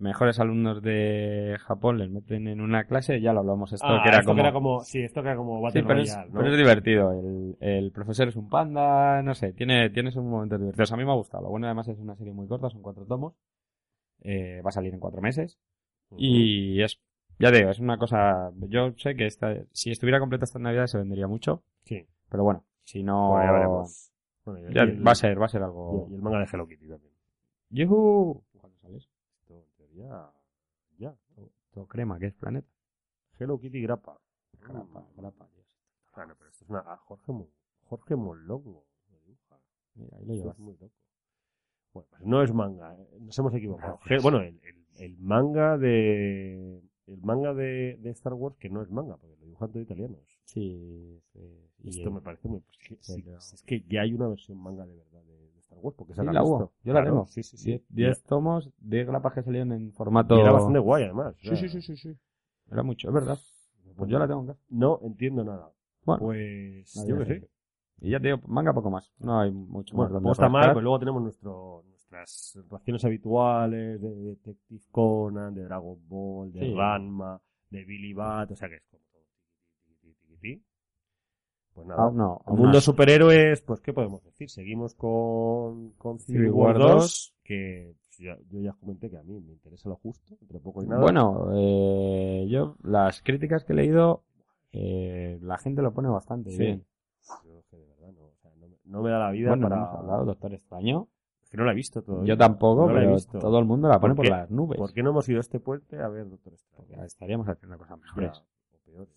mejores alumnos de Japón les meten en una clase, ya lo hablamos esto, Ah, que era esto como... que era como... Sí, esto que era como Battle Sí, pero es, Royale, ¿no? pero es divertido. El, el profesor es un panda, no sé, tiene, tiene sus momentos divertidos. A mí me ha gustado. Lo bueno además es una serie muy corta, son cuatro tomos. Eh, va a salir en cuatro meses. Y es, ya digo, es una cosa, yo sé que esta, si estuviera completa esta Navidad se vendería mucho. Sí. Pero bueno, si no, Bueno, ya veremos. Bueno, y- ya y el- va a ser, va a ser algo. Y el manga de Hello Kitty también. ¡Yujú! Teoría, ya. Todo crema, que es planeta. Hello Kitty Grappa. Grapa, grapa, Dios. Claro, pero esto es una... ah, Jorge, Jorge Molongo. dibuja. Mira, ahí lo llevas. es muy loco. Bueno, pues no es manga, eh, nos hemos equivocado. Ge- Bueno, el, el- el manga de el manga de, de Star Wars que no es manga, porque lo dibujan todos italianos. Sí, sí. Y Esto me parece muy... pues, que- sí, pero- es que ya hay una versión manga de verdad Wars, porque esa Sí, la hubo. Yo la tengo. Sí, sí, sí. Die- Diez tomos, 10 grapas que salieron en Y formato... era bastante guay, además. Sí, sí, sí, sí, sí. Era mucho, es verdad. Pues yo la tengo en casa. No entiendo nada. Bueno, Pues yo que sé. Y ya te digo, manga poco más. No hay mucho más Bueno, donde pues está mal, rascar. pues luego tenemos nuestro, nuestras raciones habituales de Detective Conan, de Dragon Ball, de Sí. Ranma, de Billy Bat, o sea que es como todo. Pues nada. No, El aún mundo más. superhéroes, pues ¿qué podemos decir? Seguimos con, con Civil War War 2, que pues, yo ya comenté que a mí me interesa lo justo, entre poco y nada. Bueno, eh, yo las críticas que he leído, eh, la gente lo pone bastante Sí. bien. Yo es que de verdad no, o sea, no, me, no me da la vida Bueno, para... hemos hablado, Doctor Extraño. Es que no la he visto todavía. Yo tampoco, No pero todo el mundo la pone ¿Por las nubes. ¿Por qué no hemos ido a este puente a ver Doctor? Porque estaríamos haciendo cosas mejores. o peores.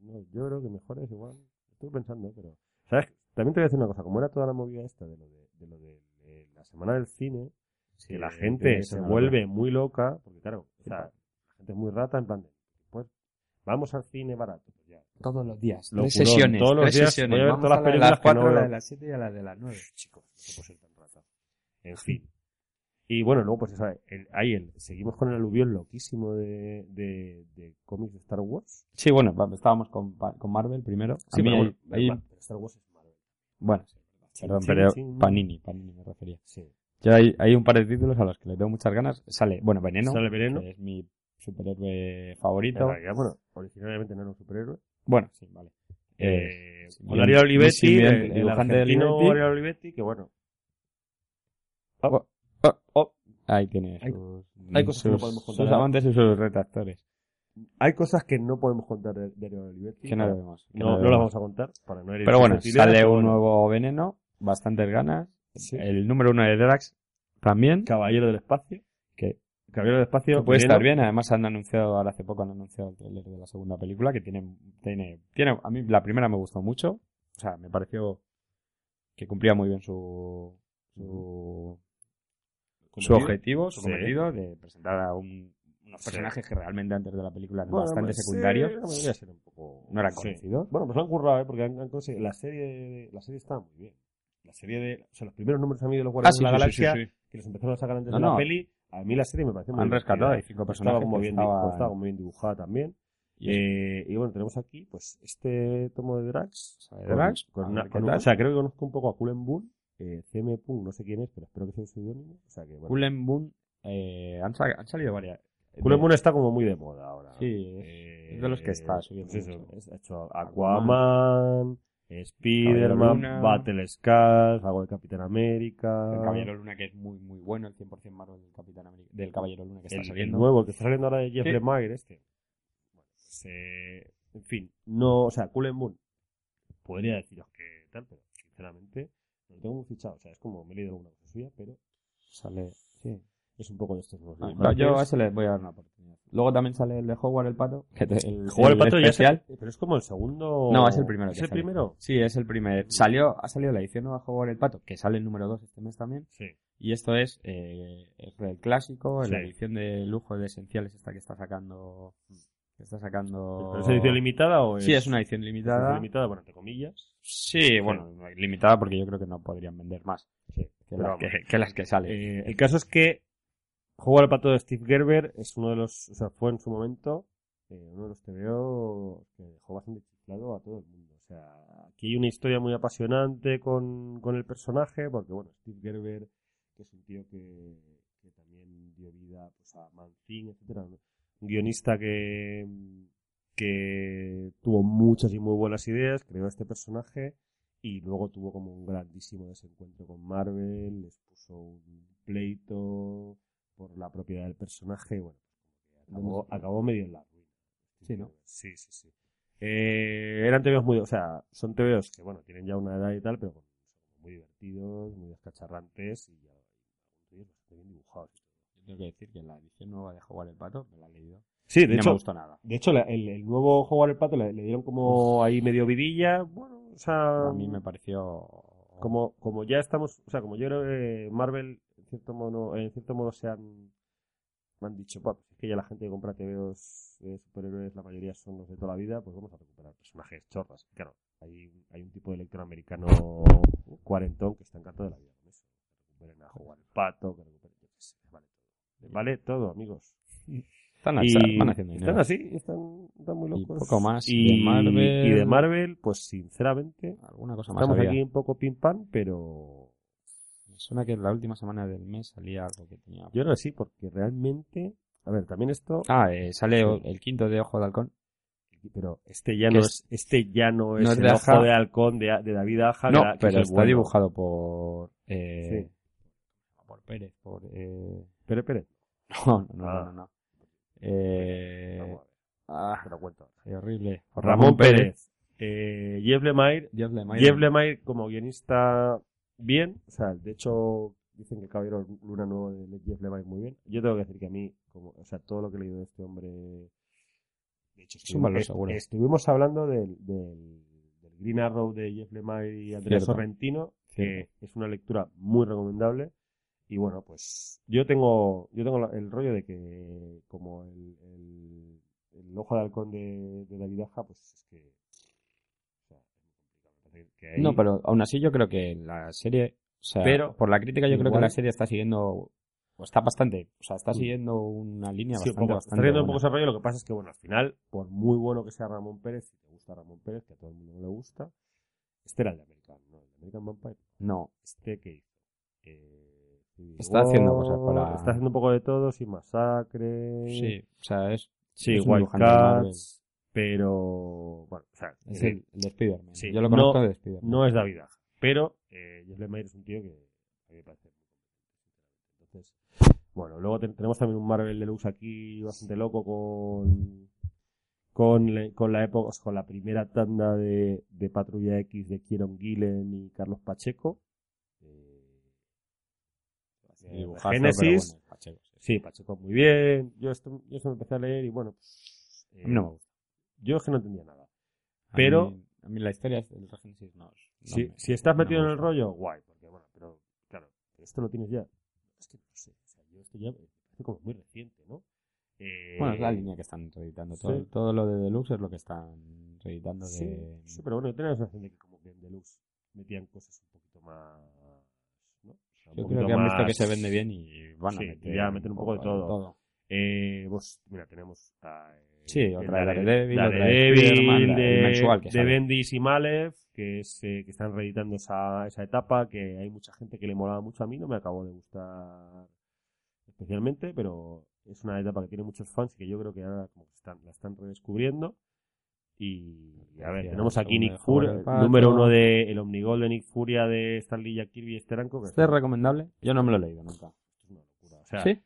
No, yo creo que mejores igual. Estoy pensando, pero... ¿Sabes? También te voy a decir una cosa. Como era toda la movida esta de lo de, de, lo de, de la semana del cine, Sí, que la gente se vuelve muy loca, porque claro, o sea, la gente es muy rata en plan de, pues, vamos al cine barato. Pues ya. Todos los días. Locurón, tres sesiones. todos los tres días sesiones. voy a ver todas las a la de películas las que 4, no a la de las 7 y a la de las 9. Chicos, no se puede ser tan rata. En fin. Y bueno, luego pues eso, el- ahí el, seguimos con el aluvión loquísimo de, de, de cómics de Star Wars. Sí, bueno, estábamos con, con Marvel primero. Sí, pero bueno, pero Star Wars es Marvel. bueno, perdón, Chin, pero. Panini, Panini me refería. Sí. Yo hay, hay un par de títulos a los que le tengo muchas ganas. Sale, bueno, Veneno, Sale Veneno. que es mi superhéroe En favorito. realidad, bueno, originalmente no era un superhéroe. Bueno, sí, vale. Eh, sí, con. Ariel Olivetti, Sí, el, el de argentino Olivetti, que bueno, Oh, oh, oh. Ahí tiene Hay- sus, hay cosas que no podemos contar. sus amantes y sus retractores. hay cosas que no podemos contar de, de Olivetti. Que no debemos. que no, no las vamos a contar para no herir Pero bueno, sale un bueno. nuevo veneno, bastantes ganas. Sí. El número uno de Drax también, Caballero del Espacio. que Caballero del Espacio. que puede Veneno. estar bien. Además han anunciado, ahora hace poco han anunciado el trailer de la segunda película, que tiene, tiene, tiene, a mí la primera me gustó mucho. O sea, me pareció que cumplía muy bien su, su, su objetivo, su Sí. cometido de presentar a un- unos Sí. personajes que realmente antes de la película eran Bueno, bastante sí, secundarios. la mayoría ser un poco- No eran conocidos. Bueno, pues lo han currado, ¿eh? Porque han, han conseguido- la serie, la serie estaba muy bien. La serie de, o sea, los primeros números a mí de los Ah, Guardianes sí, de la Galaxia, que los empezaron a sacar antes No, de la no. peli, a mí la serie me pareció muy Han rescatado, hay cinco personajes Estaba que bien, estaban- estaba como bien dibujada también. Y. Eh, y bueno, tenemos aquí, pues, este tomo de Drax. Drax, con una- con un- o sea, creo que conozco un poco a Cullen Boon, eh, CM Punk, no sé quién es, pero espero que sea un seudónimo. O sea que, bueno. Cullen Boon, eh, han, sa- han salido varias. Cullen Boon está como muy de moda ahora. Sí, es- Eh, es de los que está subiendo pues eso, es- ha hecho Aquaman. Aquaman, Spiderman. Battle Scars, algo de Capitán América. El Caballero Luna, que es muy, muy bueno, el 100% Marvel del Capitán América, del Caballero Luna que está el, el saliendo. nuevo, el que está saliendo ahora de Jeff. Lemire, este. Bueno, eh, en fin, no, o sea, Cullen Boon, podría deciros que tal, pero sinceramente lo tengo muy fichado. O sea, es como me he leído alguna cosa suya, pero Sale, sí. es un poco de estos nuevos No, dibujantes. yo a ese le voy a dar una oportunidad. Luego también sale el de Howard el Pato. Que te- el, Jugar el pato ya es, especial. pero es como el segundo. No, es el primero ¿Es que el sale. primero? Sí, es el primer. Salió, ha salido la edición nueva Howard el Pato, que sale el número 2 este mes también. Sí. Y esto es, eh, es el clásico, Sí. la edición de lujo de esenciales esta que está sacando. Que está sacando. ¿Pero ¿Es edición limitada o es...? Sí, es una edición edición limitada. limitada, bueno, entre comillas. Sí, bueno, limitada porque yo creo que no podrían vender más Sí. que, las, que, que las que salen. Eh, el caso es que Juego al Pato de Steve Gerber es uno de los, o sea, fue en su momento eh, uno de los TVO que dejó bastante chiflado a todo el mundo. O sea, aquí hay una historia muy apasionante con, con el personaje, porque bueno, Steve Gerber, que es un tío que, que también dio vida pues, a Manzin, etcétera, ¿no? un guionista que, que tuvo muchas y muy buenas ideas, creó este personaje y luego tuvo como un grandísimo desencuentro con Marvel, les puso un pleito por la propiedad del personaje y bueno, acabó, acabó medio en la ruina. Sí, ¿no? Sí, sí, sí. Eh, eran TVOs muy, o sea, son TVOs que bueno, tienen ya una edad y tal, pero bueno, son muy divertidos, muy descacharrantes y ya bastante bien dibujados. Yo tengo que decir que la edición nueva de Jugar el Pato, me la he leído. Sí, de no hecho, me gustó nada. de hecho la- el, el nuevo juego al pato le, le dieron como ahí medio vidilla, bueno, o sea, A mí me pareció. como, como ya estamos, o sea, como yo creo que Marvel, en cierto modo, en cierto modo se han, me han dicho, "Buah, pues es que ya la gente que compra TVOs de superhéroes, la mayoría son los de toda la vida, pues vamos a recuperar personajes chorras. Claro, hay, un- hay un tipo de lector americano cuarentón que está encantado de la vida con eso. Que recuperen a jugar el pato, que recuperen, vale todo. Vale todo, amigos. Están, Y van haciendo dinero. están así, están, están muy Y locos. poco más. Y De Marvel- y de Marvel, pues sinceramente, Alguna cosa más estamos había. aquí un poco pim pam, pero Me suena que la última semana del mes salía algo que tenía. yo creo que sí, porque realmente, a ver, también esto, Ah, eh, sale el quinto de Ojo de Halcón. pero este ya no es- es, este ya no es, no es el de ojo Aja. de halcón de, de David Aja, No, que pero está bueno. dibujado por. Eh, Sí. Por Pérez, por. Eh... Pere, Pere. No, no, no, Ah. no. no. Eh... Vamos a ver, Ah, te lo cuento. qué horrible. Ramón Pérez. Eh, Jeff Lemire Jeff Lemire. Jeff Lemire como guionista bien, o sea, de hecho dicen que Caballero Luna Nuevo de Jeff Lemire muy bien. Yo tengo que decir que a mí, como, o sea, todo lo que he leído de este hombre, de hecho, estuvimos, seguro. estuvimos hablando del, del, del Green Arrow de Jeff Lemire y Andrea Cierto. Sorrentino, que es una lectura muy recomendable. Y bueno, pues yo tengo, yo tengo el rollo de que como el, el, el ojo de halcón de, de David Aja, pues es que o sea, que ahí- No, pero aún así yo creo que la serie, o sea, Pero- por la crítica yo creo que la serie está siguiendo, o está bastante, o sea, está siguiendo una línea Sí, un bastante, poco, está bastante viendo un buena. poco ese rollo, lo que pasa es que, bueno, al final, por muy bueno que sea Ramón Pérez, si te gusta Ramón Pérez, que a todo el mundo no le gusta, este era el de American, ¿no? El de American Vampire. No, Este que hizo. Eh, Está haciendo cosas para- Está haciendo un poco de todo, sin masacre. sí, o sea, es, Sí, es de Wildcats. Pero, bueno, o sea, es el, el de Spider-Man. sí, yo lo no- conozco de Spider-Man. no es David Aja. Pero, eh, Jeff Lemire es un tío que a mí me parece. Entonces, bueno, luego ten- tenemos también un Marvel Deluxe aquí bastante loco con con, le- con la época, con la primera tanda de, de Patrulla X de Kieron Gillen y Carlos Pacheco. Eh, Dibujazo, Génesis. bueno, Pacheco, sí. Sí, Pacheco muy bien. Yo esto, yo esto me empecé a leer y bueno, pues, eh, no me gusta. yo es que no entendía nada. A Pero- mí- a mí la historia del Génesis no, no si, me- si estás no metido me en el rollo, guay, porque bueno, pero claro, esto lo tienes ya. Es que no sé, o sea, yo esto ya parece como muy reciente, ¿no? Eh, Bueno, es la línea que están reeditando. Todo, sí. todo lo de Deluxe es lo que están reeditando de... Sí, sí, pero bueno, yo tenía la sensación de que como que en Deluxe metían cosas un poquito más, Yo creo que han visto más- que se vende bien y van a Sí, meter... y ya meten un poco de todo. Eh, pues, mira, tenemos a, eh, Sí, otra de Dare- Daredevil, otra de Daredevil, Spider-Man, la- el de, de. Bendis y Malev, que, es, eh, que están reeditando esa, esa etapa, que hay mucha gente que le molaba mucho a mí, no me acabó de gustar especialmente, pero es una etapa que tiene muchos fans y que yo creo que ahora como que están, la están redescubriendo. Y a ver, tenemos aquí Nick Furia, número uno de el Omnigol de Nick Furia de Stanley Jack Kirby y Steranko. ¿Este es recomendable? Yo no me lo he leído nunca. es una locura. O sea, ¿Sí?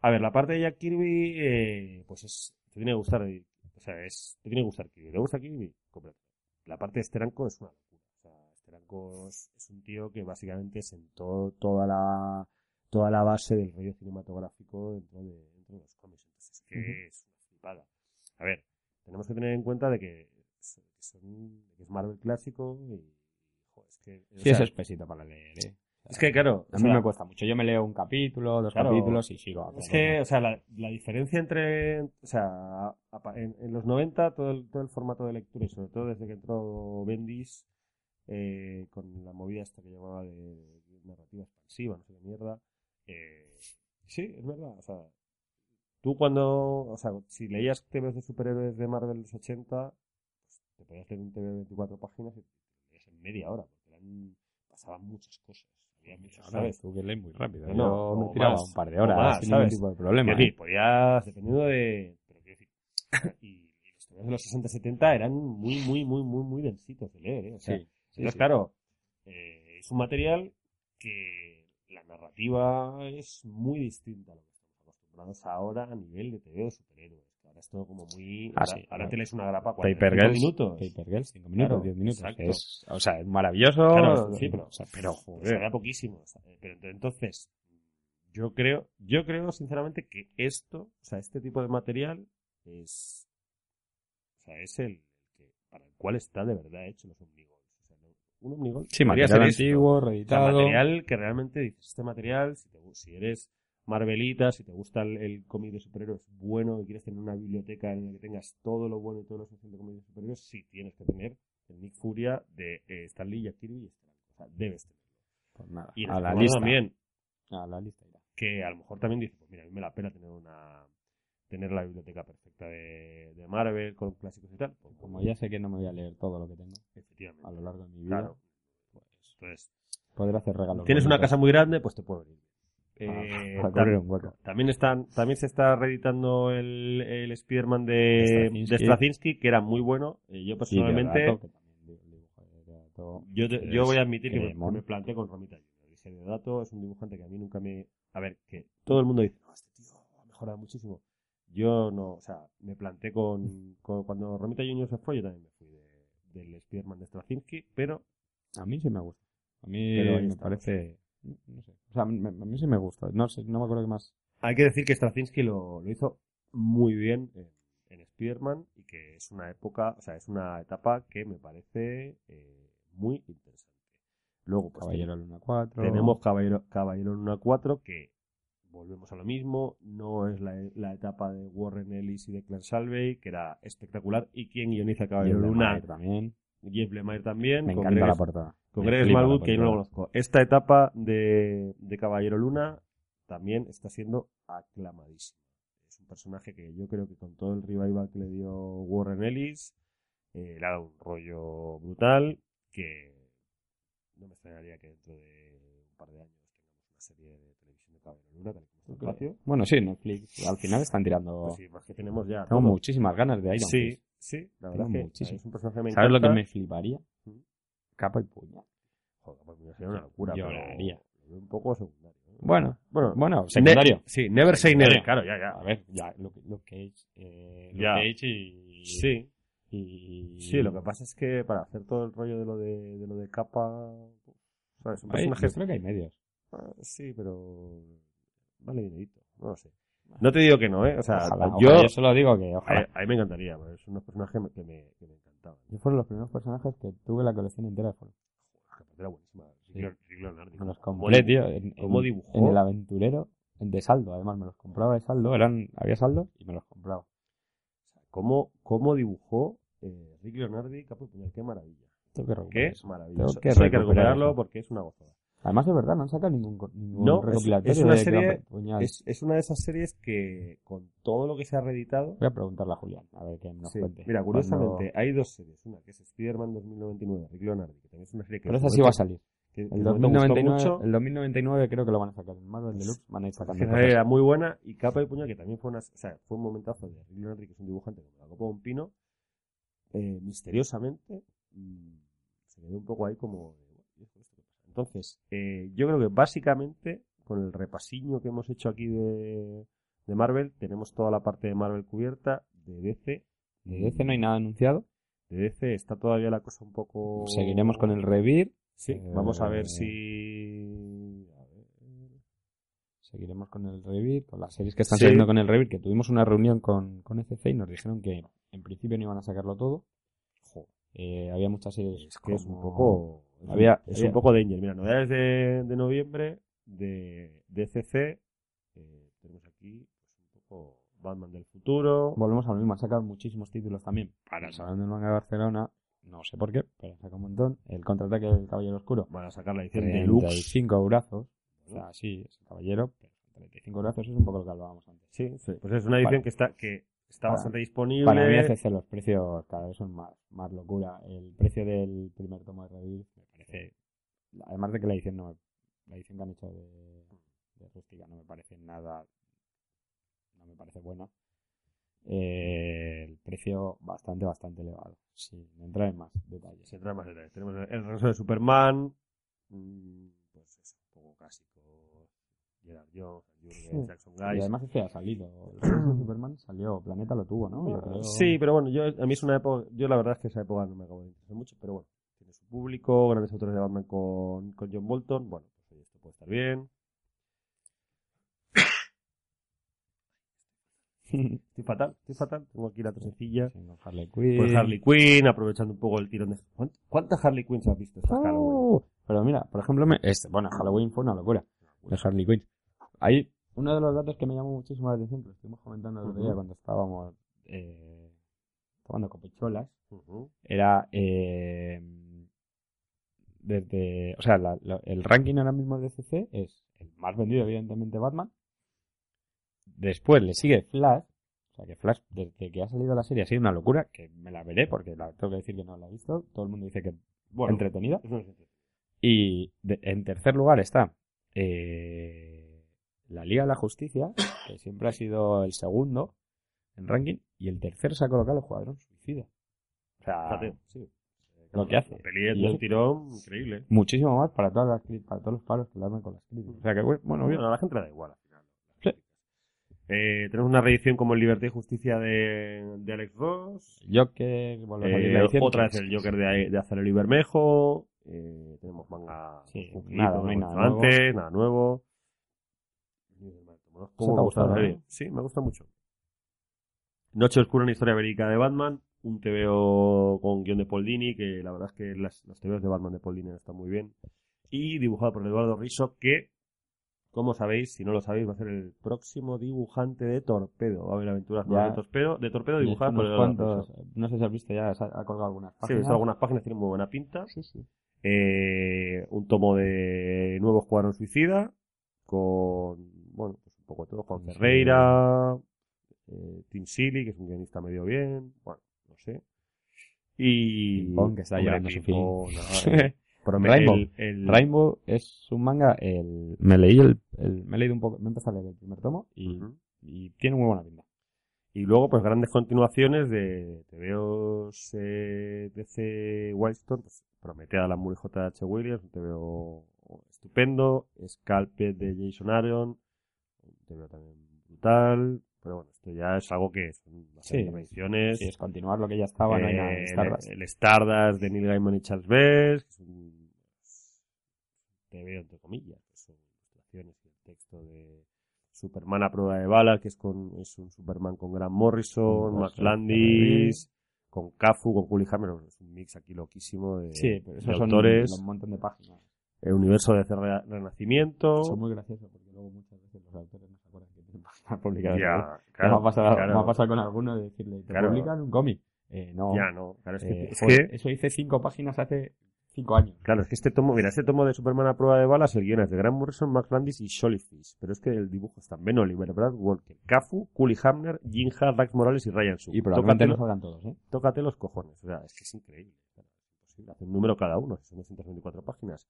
a ver, la parte de Jack Kirby, eh, pues es, te tiene que gustar, o sea, es, te tiene que gustar Kirby. ¿Te gusta Kirby? Cómprate. La parte de Steranko es una locura. O sea, Steranko es, es un tío que básicamente sentó toda la, toda la base del rollo cinematográfico dentro de, dentro de los cómics. Entonces es que es una flipada. A ver, tenemos que tener en cuenta de que, son, que es Marvel clásico y, joder, es que, o Sí, es espesito para leer, ¿eh? Es que, claro, A mí sea, me cuesta mucho. Yo me leo un capítulo, dos Claro. capítulos y sigo. Es que, o sea, la, la diferencia entre. O sea, en, en los 90, todo el, todo el formato de lectura, y sobre todo desde que entró Bendis, eh, con la movida esta que llamaba de, de narrativa expansiva, no sé qué mierda. eh, sí, es verdad. O sea, tú cuando. O sea, si leías TVs de superhéroes de Marvel de los 80, pues te podías leer un TV de 24 páginas y te leías en media hora, porque eran, pasaban muchas cosas. Había muchas, Ahora ¿sabes? tú que lees muy rápido. No, Yo me tiraba más, un par de horas más, sin ¿sabes? ningún tipo de problema. Es decir, ¿eh? podías, dependiendo de. Pero quiero decir. Y, y los temas de los 60-70 eran muy, muy, muy, muy, muy densitos de leer, ¿eh? O sea, Sí, sí, entonces, sí. claro, eh, es un material que la narrativa es muy distinta a lo acostumbrados ahora a nivel de TV de superhéroes. que Ahora es todo como muy. Ah, ahora, sí, ahora claro. te lees una grapa Paper 45 Girls, minutos. Paper Girls, 5 minutos, Claro, 10 minutos. Es, o sea, es maravilloso. Claro, sí, pero, o sea, pero joder. era poquísimo. o sea, Pero ent- entonces, yo creo, yo creo sinceramente que esto, o sea, este tipo de material es, o sea, es el que, para el cual está de verdad hecho los omnigols. O sea, no- un omnigol Sí, material antiguo, O sea, reeditado. material que realmente dices, este material, si, te si eres Marvelita, si te gusta el, el cómic de superhéroes bueno y quieres tener una biblioteca en la que tengas todo lo bueno y todo lo esencial de cómics de superhéroes, sí tienes que tener el Nick Furia de eh, Stan Lee, Jack Kirby y Stan. O sea, debes tenerlo. Pues nada, Y a la lista. también, A la lista irá. que a lo mejor también dice, pues mira, a mí me la pena tener una tener la biblioteca perfecta de, de Marvel con clásicos y tal. Pues, Como ya sé que no me voy a leer todo lo que tengo efectivamente. a lo largo de mi vida, Claro. Pues, entonces, podré hacer regalos. tienes una casa muy grande, pues te puede venir. para- Eh, tam- hueco. también están, también se está reeditando el, el Spider-Man de, de Straczynski, que era muy bueno. Eh, yo personalmente, Deodato. yo, te- yo voy a admitir que me, que cremón. me planté con Romita. Dije, Deodato es un dibujante que a mí nunca me... A ver, que todo el mundo dice, no, este tío ha mejorado muchísimo. Yo no, o sea, me planté con, con- cuando Romita Junior se fue, yo también me fui de, del Spider-Man de Straczynski, pero A mí sí me gusta. A mí me parece... No sé. O sea, me- a mí sí me gusta. No sé, no me acuerdo qué más. hay que decir que Straczynski lo, lo hizo muy bien en, en Spider-Man y que es una época, o sea, es una etapa que me parece eh, muy interesante. Luego, pues Caballero Luna 4. tenemos Caballero, Caballero Luna 4 que volvemos a lo mismo, no es la, la etapa de Warren Ellis y de Clan Salvey, que era espectacular, y quien guioniza Caballero Luna, también. Jeff Lemire también, Me con encanta Greg- la portada. con Greg Smallwood, que yo no lo conozco. Esta etapa de, de Caballero Luna también está siendo aclamadísima. Es un personaje que yo creo que con todo el revival que le dio Warren Ellis, eh, le ha dado un rollo brutal que no me extrañaría que dentro de un par de años tengamos una serie de televisión de Caballero Luna, tal como espacio. Bueno, sí, Netflix. Al final están tirando... Pues sí, más que tenemos ya. Tengo todo. muchísimas ganas de Iron Sí, Fist. Sí, la verdad es que muchísimo. es un personaje que ¿Sabes lo que me fliparía? Mm. Capa y puñal. Joder, pues me sería una locura. pero Lloraría. lo veo un poco secundario. ¿eh? Bueno, Bueno, bueno, secundario. Ne- sí, never say never, claro, ya, ya. A ver, ya, Luke, Luke Cage, eh, Luke Ya. Cage y... Sí, y... sí, lo que pasa es que para hacer todo el rollo de lo de, de lo de capa, ¿sabes? Un personaje... yo creo que hay medios. Ah, Sí, pero vale dinerito, no lo sé. No te digo que no, ¿eh? O sea, Ojalá, yo, ojalá, yo solo digo que a, ojalá. a mí me encantaría, porque es unos personajes que me, que me encantaban. Yo fueron los primeros personajes que tuve la colección entera de aparte era buenísima. Sí. Me los compré, tío. En, cómo dibujó. En el aventurero de saldo, además, me los compraba de saldo. Eran, había saldo y me los compraba. Cómo, cómo dibujó eh, Rick Leonardi, Capo qué maravilla. Tengo que Qué recuperar eso. maravilloso. Tengo que recuperarlo eso. porque es una gozada. Además, es verdad, no han sacado ningún, ningún No, es- recopilatorio es una de serie-. Es, es una de esas series que, con todo lo que se ha reeditado. Voy a preguntarle a Julián, a ver qué nos Sí. cuente. Mira, curiosamente, Cuando- hay dos series. Una que es Spider-Man 2099, Rick Leonardi, que también es una serie que. Pero esa sí va a salir. que El gustó 2099, mucho. el 2099 creo que lo van a sacar. En Marvel Deluxe van a ir sacando serie era muy buena y Capa y Puñal, que también fue una, o sea, fue un momentazo de Rick Leonardi, que es un dibujante como la copa de un pino, eh, misteriosamente mm, se quedó un poco ahí como de, "Bueno, ¿y esto qué pasa?". Entonces, eh, yo creo que básicamente, con el repasiño que hemos hecho aquí de, de Marvel, tenemos toda la parte de Marvel cubierta, de DC. De DC no hay nada anunciado. De DC está todavía la cosa un poco... Seguiremos con el Revir. Sí, Eh, vamos a ver si... a ver. Seguiremos con el Revir, con las series que están Sí. saliendo con el Revir, que tuvimos una reunión con, con ECC y nos dijeron que en principio no iban a sacarlo todo. Eh, había muchas series es que es un poco... Es, Había- es había- un poco danger. Mira, novedades de, de noviembre de DCC. Eh, tenemos aquí pues, un poco Batman del futuro. Volvemos a lo mismo, han sacado muchísimos títulos también para el Salón del Manga de Barcelona. No sé por qué, pero han sacado un montón. El contraataque del Caballero Oscuro. Van a sacar la edición deluxe. 35 brazos. O sea, sí, es el caballero, pero 35 brazos es un poco lo que hablábamos antes. Sí, sí, pues es una edición Para- que está que está para- bastante disponible. Para mí CC los precios cada vez son más, más locura. El precio del primer tomo de me parece... Además de que la edición no la edición que han hecho de, de Rústica no me parece nada... No me parece buena. Eh, el precio bastante, bastante elevado. Sin entrar en más detalles. Se trae más detalles. Tenemos el regreso de Superman. mm, Pues es un poco clásico. Gerard Jones, Jürgen, Sí. Jackson Y Guys. además es que ha salido. El regreso de Superman salió. Planeta lo tuvo, ¿no? Yo creo- Sí, pero bueno, yo, a mí es una época. Yo la verdad es que esa época no me acabo de interesar mucho, pero bueno, su público, grandes autores de Batman con, con John Bolton. Bueno, pues esto puede estar bien. Estoy fatal, estoy fatal. Tengo aquí la tosecilla. Sí, con Harley Quinn. Pues Harley Quinn, aprovechando un poco el tirón de. ¿Cuánt- ¿Cuántas Harley Quinns has visto esta? Oh, Pero mira, por ejemplo, me- este, bueno, Halloween fue una locura. De Harley Quinn. Hay uno de los datos que me llamó muchísimo la atención, que lo estuvimos comentando el otro día cuando estábamos eh, tomando copecholas, Ujú. era eh, desde, o sea, la- la- el ranking ahora mismo de DC es el más vendido, evidentemente, Batman. Después le sigue Flash. O sea, que Flash, desde que ha salido la serie, ha sido una locura, que me la veré, porque la, tengo que decir que no la he visto. Todo el mundo dice que Bueno, entretenida. eso es entretenido. Y de- en tercer lugar está eh, la Liga de la Justicia, que siempre ha sido el segundo en ranking, y el tercero se ha colocado el Escuadrón Suicida. O sea, sí. Lo que hace. La peli es un tirón increíble. muchísimo más para todas las para todos los paros que le dan con las críticas. O sea que bueno, bueno, bien. Bueno, a la gente le da igual al final. Sí. Eh, tenemos una reedición como el Libertad y Justicia de, de Alex Ross. Joker, salir Eh, otra vez el Joker de, de Acero y Bermejo. Eh, tenemos manga Sí, nada, no hay nuevo. antes, nada nuevo. ¿Se ¿Cómo te me ha gusta la gustado, serie? eh? Sí, me gusta mucho. Noche Oscura, una historia verídica de Batman. Un TVO con guion de Paul Dini, que la verdad es que las, los TVOs de Batman de Paul Dini están muy bien. Y dibujado por Eduardo Riso, que, como sabéis, si no lo sabéis, va a ser el próximo dibujante de Torpedo. Va a haber aventuras nuevas de Torpedo, de Torpedo dibujadas por Eduardo cuantos, Riso. no sé si has visto ya, ha, colgado algunas Sí, he páginas. visto algunas páginas, tienen muy buena pinta. Sí, sí. Eh, un tomo de Nuevo Escuadrón Suicida con, bueno, pues un poco de todo. Juan. Ferreira, eh, Tim Silly, que es un guionista medio bien, bueno, sé. Y. Que está hombre, llegando a su eh, prome- Rainbow. el- el- Rainbow es un manga, el, me leí el, el- me he leído un poco, me he empezado a leer el primer tomo y, tiene muy buena pinta. Y luego, pues grandes continuaciones de TVOs eh, DC Wildstorm, pues Prometea la y J.H. Williams, un TVO estupendo, Scalped de Jason Aaron, un TVO también brutal, pero bueno, esto ya es algo que son Sí, de ediciones. Si es continuar lo que ya estaba, no hay nada Eh, en Stardust. El, el Stardust de Neil Gaiman y Charles Bess, que es un TVO entre comillas, que son ilustraciones y el texto de Superman a prueba de balas, que es con es un Superman con Grant Morrison, Max Landis, con Cafu, con Cooley Hammer, es un mix aquí loquísimo de, Sí, pero de esos son autores, un montón de páginas. el universo de Re- Renacimiento. Son muy graciosos porque luego muchas veces los autores no publicadas. ¿no? ya, claro, me, ha pasado, claro. me ha pasado con alguno de decirle, ¿te Claro. publican un cómic? Eh, no. Ya no, claro, es que, Eh, es que Eso hice cinco páginas hace cinco años. Claro, es que este tomo, mira, este tomo de Superman a prueba de balas, el guion es de Grant Morrison, Max Landis y Sholly Fish. Pero es que el dibujo está Ben Oliver, Brad Walker, Cafu, Cooley Hamner, Hart, Dax Morales y Ryan Sue. Y probablemente no salgan todos, ¿eh? tócate los cojones. O sea, es que es increíble. Hace un número cada uno, son 224 páginas.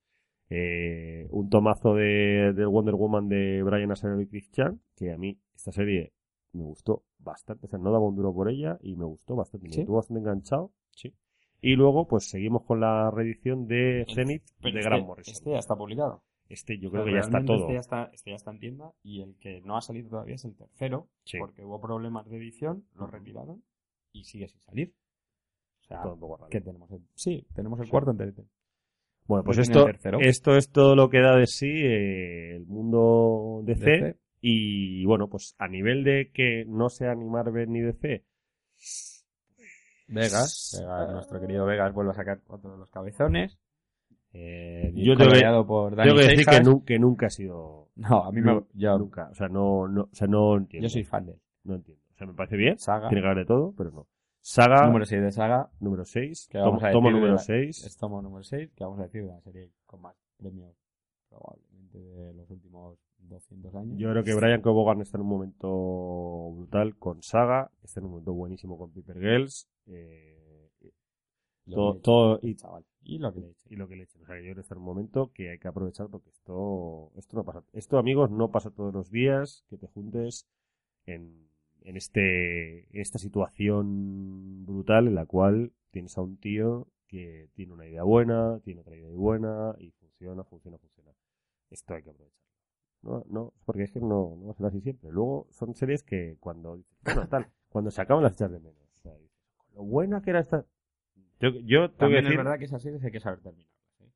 Eh, un tomazo de, de Wonder Woman de Brian Azzarello y Chris Chan, que a mí esta serie me gustó bastante. O sea, no daba un duro por ella y me gustó bastante. Me ¿Sí? estuvo bastante enganchado. Sí. Y luego, pues seguimos con la reedición de Zenith de este, Grant Morrison. Este ya está publicado. Este yo creo que ya está todo. Este ya está, este ya está en tienda y el que no ha salido todavía es el tercero, Sí. porque hubo problemas de edición, lo retiraron y sigue sin salir. O sea, Todo un poco raro. que tenemos el, sí, tenemos el cuarto en TNT. Bueno, pues ¿No tiene esto, esto es todo lo que da de sí eh, el mundo DC. DC. Y bueno, pues a nivel de que no sea ni Marvel ni DC, Vegas, Vegas, nuestro querido Vegas vuelve a sacar otro de los cabezones. Eh, Yo tengo por Dani Tengo que decir que, nu- que nunca ha sido... No, a mí me... Yo, Nunca. O sea, no, no, o sea, no entiendo. yo soy fan de él. No entiendo. O sea, me parece bien. Saga. Tiene que haber de todo, pero no. Saga, Número número, 6 de Saga. 6. que vamos Tomo, a tomo número la- 6. Es tomo número 6, que vamos a decir de la serie con más premios probablemente de los últimos 200 años. Yo creo que Brian Cobogan está en un momento brutal con Saga. Está en un momento buenísimo con Piper Girls. Eh, todo, he hecho, todo, y, chaval. Y lo que le he hecho. y lo que le echen. O sea, yo creo que está en un momento que hay que aprovechar porque esto, esto no pasa. Esto, amigos, no pasa todos los días que te juntes en, en este, en esta situación brutal en la cual tienes a un tío que tiene una idea buena, tiene otra idea buena y funciona, funciona, funciona. Esto hay que aprovecharlo. No, no, porque es que no, no va a ser así siempre. Luego son series que cuando, bueno, tal, cuando se acaban las echas de menos. O sea, lo buena que era esta. Yo, yo tengo que decir, es verdad que esas series hay que saber terminarlas. ¿eh?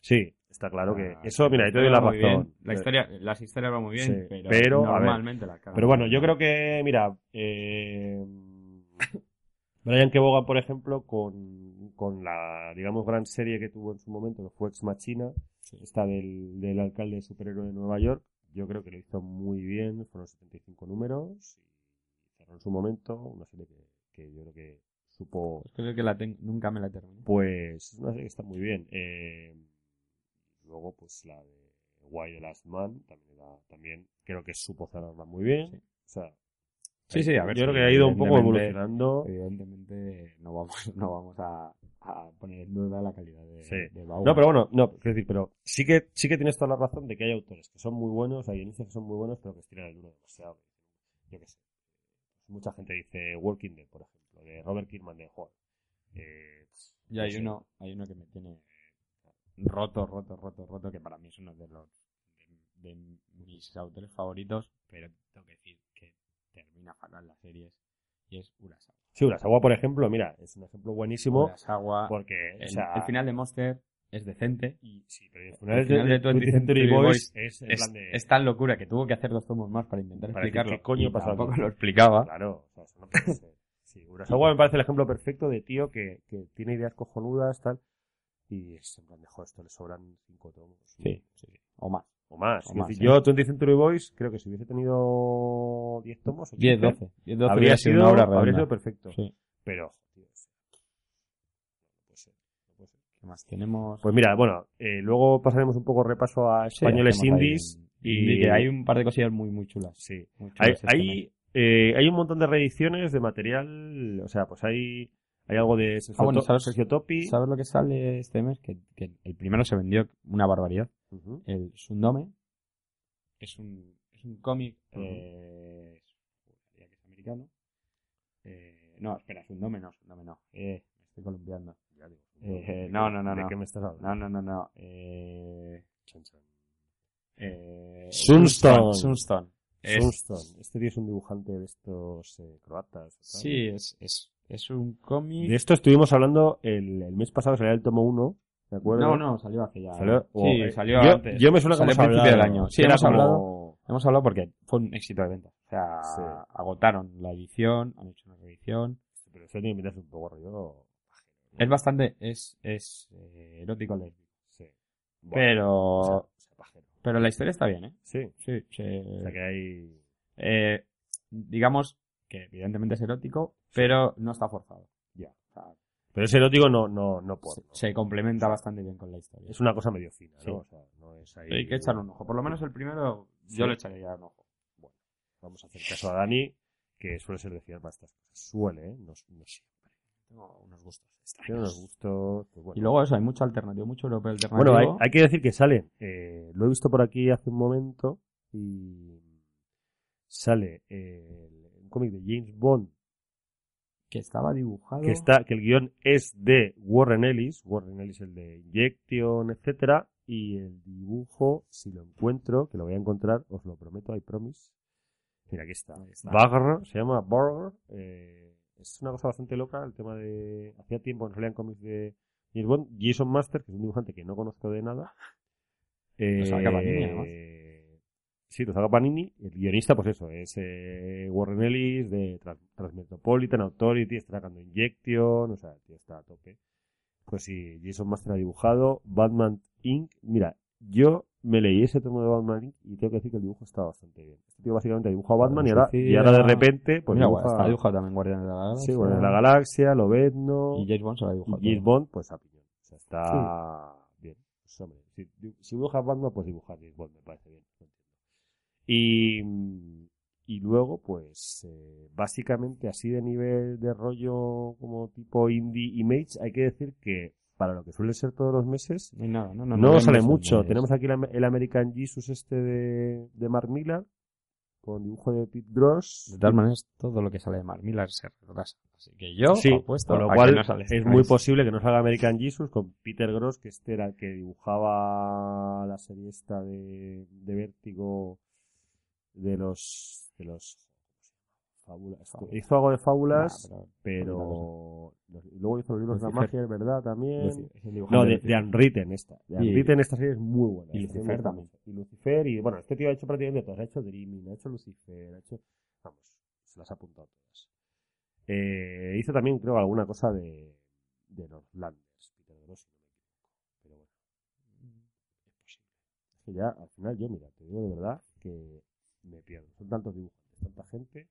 Sí, está claro que eso, mira, ahí te doy la bien, razón. La historia, las historias van muy bien, Sí, pero, normalmente la cagan. Pero bueno, yo creo que, mira, eh, Brian Kevogan, por ejemplo, con, con la, digamos, gran serie que tuvo en su momento, que fue Ex Machina, esta del, del alcalde superhéroe de Nueva York, yo creo que lo hizo muy bien, fueron 75 números y cerró en su momento una serie que, que yo creo que supo Pues creo que la ten- nunca me la terminé. pues es una serie que está muy bien. Eh, luego, pues la de Why the Last Man, también, era- también creo que supo cerrarla muy bien. Sí. O sea, Sí, sí, a ver. yo creo que ha ido un poco evolucionando. Evidentemente no vamos, no vamos a, a poner en duda la calidad de, Sí. de Bauer. No, pero bueno, no, quiero decir, pero sí que, sí que tienes toda la razón de que hay autores que son muy buenos, hay guionistas que son muy buenos, pero que estiran el duro demasiado. Yo qué sé. Mucha gente dice Walking Dead, por ejemplo, de Robert Kirkman de Juan. Eh, Y no hay sé. uno, hay uno que me tiene roto, roto, roto, roto, que para mí es uno de los de, de mis autores favoritos, pero tengo que decir que termina fatal las series y es Urasawa. Sí, Urasawa, por ejemplo, mira, es un ejemplo buenísimo Urasawa, porque, o el, sea, el final de Monster es decente y, sí, pero el el final, final de 20th Century Boys Boys es es, plan de... es tan locura que tuvo que hacer dos tomos más para intentar Para decir explicarlo qué coño y pasa tampoco lo explicaba Claro, o sea, eso no puede ser. Sí, Urasawa me parece el ejemplo perfecto de tío que, que tiene ideas cojonudas, tal, y es en plan de, joder, esto le sobran cinco tomos. sí, sí, sí, o más O más. O Es más, decir, ¿eh? yo, 20th Century Boys, creo que si hubiese tenido 10 tomos, o 10, 15, 12 10, 12 habría sido, una obra habría redonda. sido perfecto. Sí. Pero. ¿Qué más tenemos? Pues mira, bueno, eh, luego pasaremos un poco repaso a Sí, españoles ahí indies. y hay un par de cosillas muy, muy chulas. Sí. muy chulas Hay, este hay, eh, hay un montón de reediciones de material, o sea, pues hay, hay algo de Sergio, Ah, bueno, ¿sabes? Sergio Topi. ¿Sabes lo que sale este mes? Que, que el primero se vendió una barbaridad. Ujú. El Sundome es un, es un cómic. Eh, diría que es americano. Eh, no, espera, Sundome no, Sundome no. Eh, me estoy columpiando. Ya digo, Eh, no, no, no, ¿De no. qué me estás hablando? No, no, no, no. Eh, Chan, chan. eh, Sunstone. Sunstone. Es- Sunstone. Este tío es un dibujante de estos eh, croatas. tal. Sí, es, es, es un cómic. De esto estuvimos hablando el, el mes pasado, salía el tomo 1, ¿de acuerdo? No, no, salió hace ya. Salió- sí, eh, salió yo, antes. Yo me suena Salió como a principio del año. Sí, hemos como- hablado. Hemos hablado porque fue un éxito de venta. O sea, Sí. agotaron la edición, han hecho una reedición. Pero eso tiene que pintarse un poco rollo. Es bastante, es, es eh, erótico lésbico. Sí. Bueno, Pero, o sea, o sea, pajero. pero la historia está bien, ¿eh? Sí. Sí, se- O sea que hay. eh, digamos que evidentemente es erótico, pero no está forzado. Ya. O sea, Pero ese erótico no, no, no se, porno. se complementa bastante bien con la historia. Es una cosa medio fina. ¿no? O sea, no es ahí. Hay que echarle un ojo. Por lo menos el primero yo le echaré ya un ojo. Vamos a hacer caso a Dani, que suele ser de fiar para estas cosas. Suele, ¿eh? No, no siempre. Tengo unos gustos unos gustos. pues bueno. Y luego eso, hay mucho alternativo, mucho europeo alternativo. Bueno, hay, hay que decir que sale. eh, lo he visto por aquí hace un momento y sale eh, un cómic de James Bond que estaba dibujado. que está que el guion es de Warren Ellis, Warren Ellis el de Injection, etcétera, y el dibujo, si lo encuentro, que lo voy a encontrar, os lo prometo, I promise. Mira, aquí está. Está. Bagger, se llama Burger. eh, es una cosa bastante loca el tema de. Hacía tiempo que no salían cómics de James Bond. Jason Master, que es un dibujante que no conozco de nada. Eh, además. Sí, lo saca Panini. El guionista, pues eso, es eh, Warren Ellis de Trans- Transmetropolitan Authority, está sacando Injection, o sea, tío está a tope. Pues sí, Jason Master ha dibujado Batman Inc. Mira, yo me leí ese tomo de Batman Inc. y tengo que decir que el dibujo está bastante bien. Este tío básicamente ha dibujado a Batman y ahora, y ahora de repente, pues Mira, dibuja... está dibujado también Guardianes de la Galaxia. Sí, bueno, la Galaxia, Lobezno Y James Bond se lo ha dibujado. y James. Bond, pues a piñón. O sea, está bien. Pues, hombre, si, si dibujas Batman, pues dibujar James Bond, me parece bien. Lo entiendo. Y, y luego, pues, eh, básicamente así de nivel de rollo como tipo indie image, hay que decir que para lo que suele ser todos los meses, No sale mucho. Tenemos aquí el, Am- el American Jesus este de, de Mark Millar, con dibujo de Pete Gross. De todas maneras, todo lo que sale de Mark Millar se retrasa. Así que yo Sí, apuesto lo cual no sale este es muy posible que no salga American Jesus con Peter Gross, que este era el que dibujaba la serie esta de, de Vértigo de los de los fábulas. Hizo algo de fábulas, Nah, pero- pero los- luego hizo los libros de la magia, es verdad, también. Lucifer, No, de, de Unwritten esta. De Y- Unwritten esta serie es muy buena. y serie Lucifer también. Y Lucifer, y bueno, este tío ha hecho prácticamente todas. Ha hecho Dreaming, ha hecho Lucifer, ha hecho... Vamos, se las ha apuntado todas. Eh, hizo también, creo, alguna cosa de, de los Landers, Peter me equivoco. Pero bueno, es posible. Es que ya, al final, yo, mira, te digo de verdad que me pierdo. Son tantos dibujantes, tanta gente,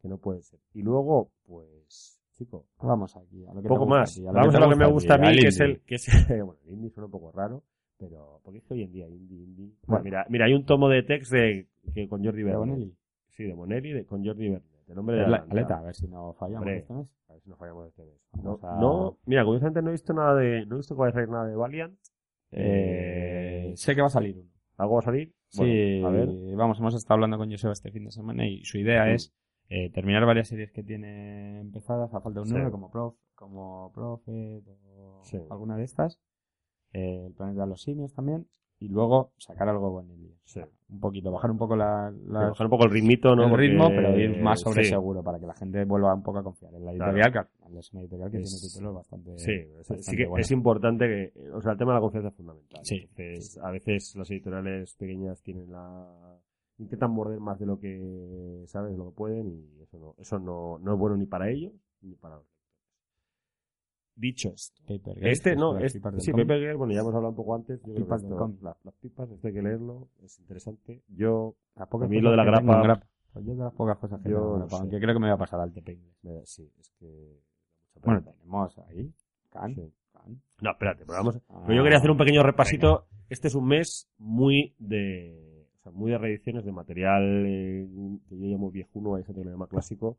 que no puede ser. Y luego, pues, chico, Vamos aquí, a lo que poco más. a Vamos a lo que me gusta a mí, que es el, que es, bueno, el indie suena un poco raro, pero, porque es que hoy en día indie, indie. Bueno, Bueno. mira, mira, hay un tomo de text de, que con Jordi ¿De Bernet. Bonelli? Sí, de Bonelli, de, con Jordi Bernet. El nombre de la banda. Aleta, a ver si no fallamos Hombre. este mes. A ver si nos fallamos este mes. No, a- no, mira, curiosamente no he visto nada de, no he visto a salir nada de Valiant. Eh, sé que va a salir uno. ¿Algo va a salir? Sí, Bueno, a ver. vamos, hemos estado hablando con Joseba este fin de semana y su idea es eh, terminar varias series que tiene empezadas a falta de un Sí. número, como Prof, como Prophet o Sí. alguna de estas. Eh, el planeta de los simios también. Y luego sacar algo el Sí. Un poquito, bajar un poco la, la- Bajar un poco el ritmito, ¿no? el Porque- ritmo, pero ir más sobre sí. seguro para que la gente vuelva un poco a confiar en la Claro. editorial, que al final es una editorial que Es- tiene títulos bastante. Sí, bastante sí que es importante que, o sea, el tema de la confianza es fundamental. Sí, Entonces, a veces las editoriales pequeñas tienen la, intentan morder más de lo que, sabes, lo que pueden y eso no, eso no, no es bueno ni para ellos ni para los. Dicho esto, Paper Girls, este no, es, pipas del sí, cómic. Paper Girl, bueno, ya hemos hablado un poco antes, yo creo que pipas esto- las, las pipas, esto hay que leerlo, es interesante. Yo, A mí lo de la grapa- Pues yo de las pocas cosas que Yo no grapa, aunque creo que me voy a pasar al TP sí, es que, Bueno, tenemos ahí. Can, Sí. Can. No, espérate, pero vamos, Ah, Pero yo quería hacer un pequeño repasito. Este es un mes muy de, o sea, muy de reediciones de material eh, que yo llamo viejuno, hay gente que lo llama clásico.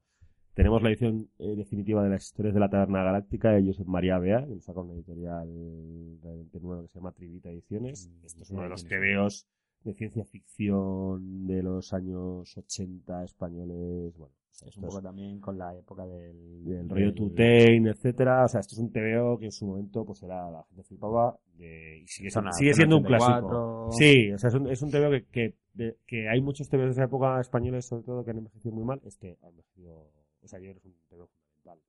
Tenemos la edición eh, definitiva de las historias de la Taberna Galáctica de Josep María Bea, que lo saca una editorial realmente nueva que se llama Trivita Ediciones. Mm, Esto es uno de los tebeos de ciencia ficción de los años 80 españoles. Bueno, Es un poco también con la época del... del del- Tutein, etcétera. O sea, esto es un TVO que en su momento pues era la gente flipaba de, y sigue, Zona- sigue siendo un 84. clásico. Sí, o sea, es un, es un TVO que, que, de- que hay muchos TVOs de esa época españoles, sobre todo, que han envejecido muy mal. Este ha envejecido, o sea, yo creo que es un TVO fundamental.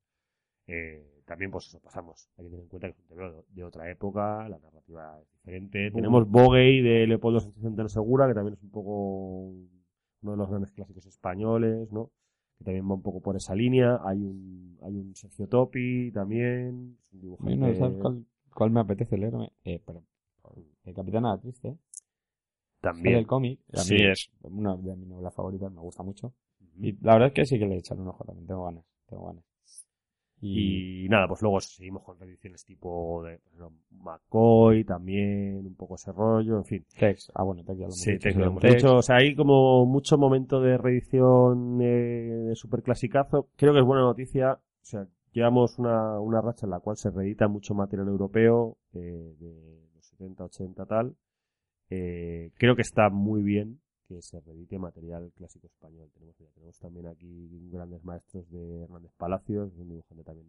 Eh, también, pues eso, pasamos. Hay que tener en cuenta que es un TVO de, otra época, la narrativa es diferente. Tenemos Bogey de Leopoldo Sánchez Centeno Segura, que también es un poco uno de los grandes clásicos españoles, ¿no? que también va un poco por esa línea. Hay un, hay un Sergio Topi también, es un dibujante. ¿sabes cuál, cuál me apetece leerme? Eh, pero, el Capitán Triste. También. el cómic. Sí. es una de mis novelas favoritas, me gusta mucho. Y la verdad es que sí que le he echado un ojo también, tengo ganas, tengo ganas. Y, Y nada, pues luego seguimos con reediciones tipo de pues, McCoy, también, un poco ese rollo, en fin. Tex, ah bueno, Tex ya lo hemos Sí, dicho, Tex sí, lo hemos Tex. dicho. O sea, hay como mucho momento de reedición eh, de super clasicazo. Creo que es buena noticia. O sea, llevamos una, una racha en la cual se reedita mucho material europeo eh, de los 70, 80, tal. Eh, creo que está muy bien que se reedite material clásico español. Tenemos, mira, tenemos también aquí grandes maestros de Hernández Palacios, un dibujante también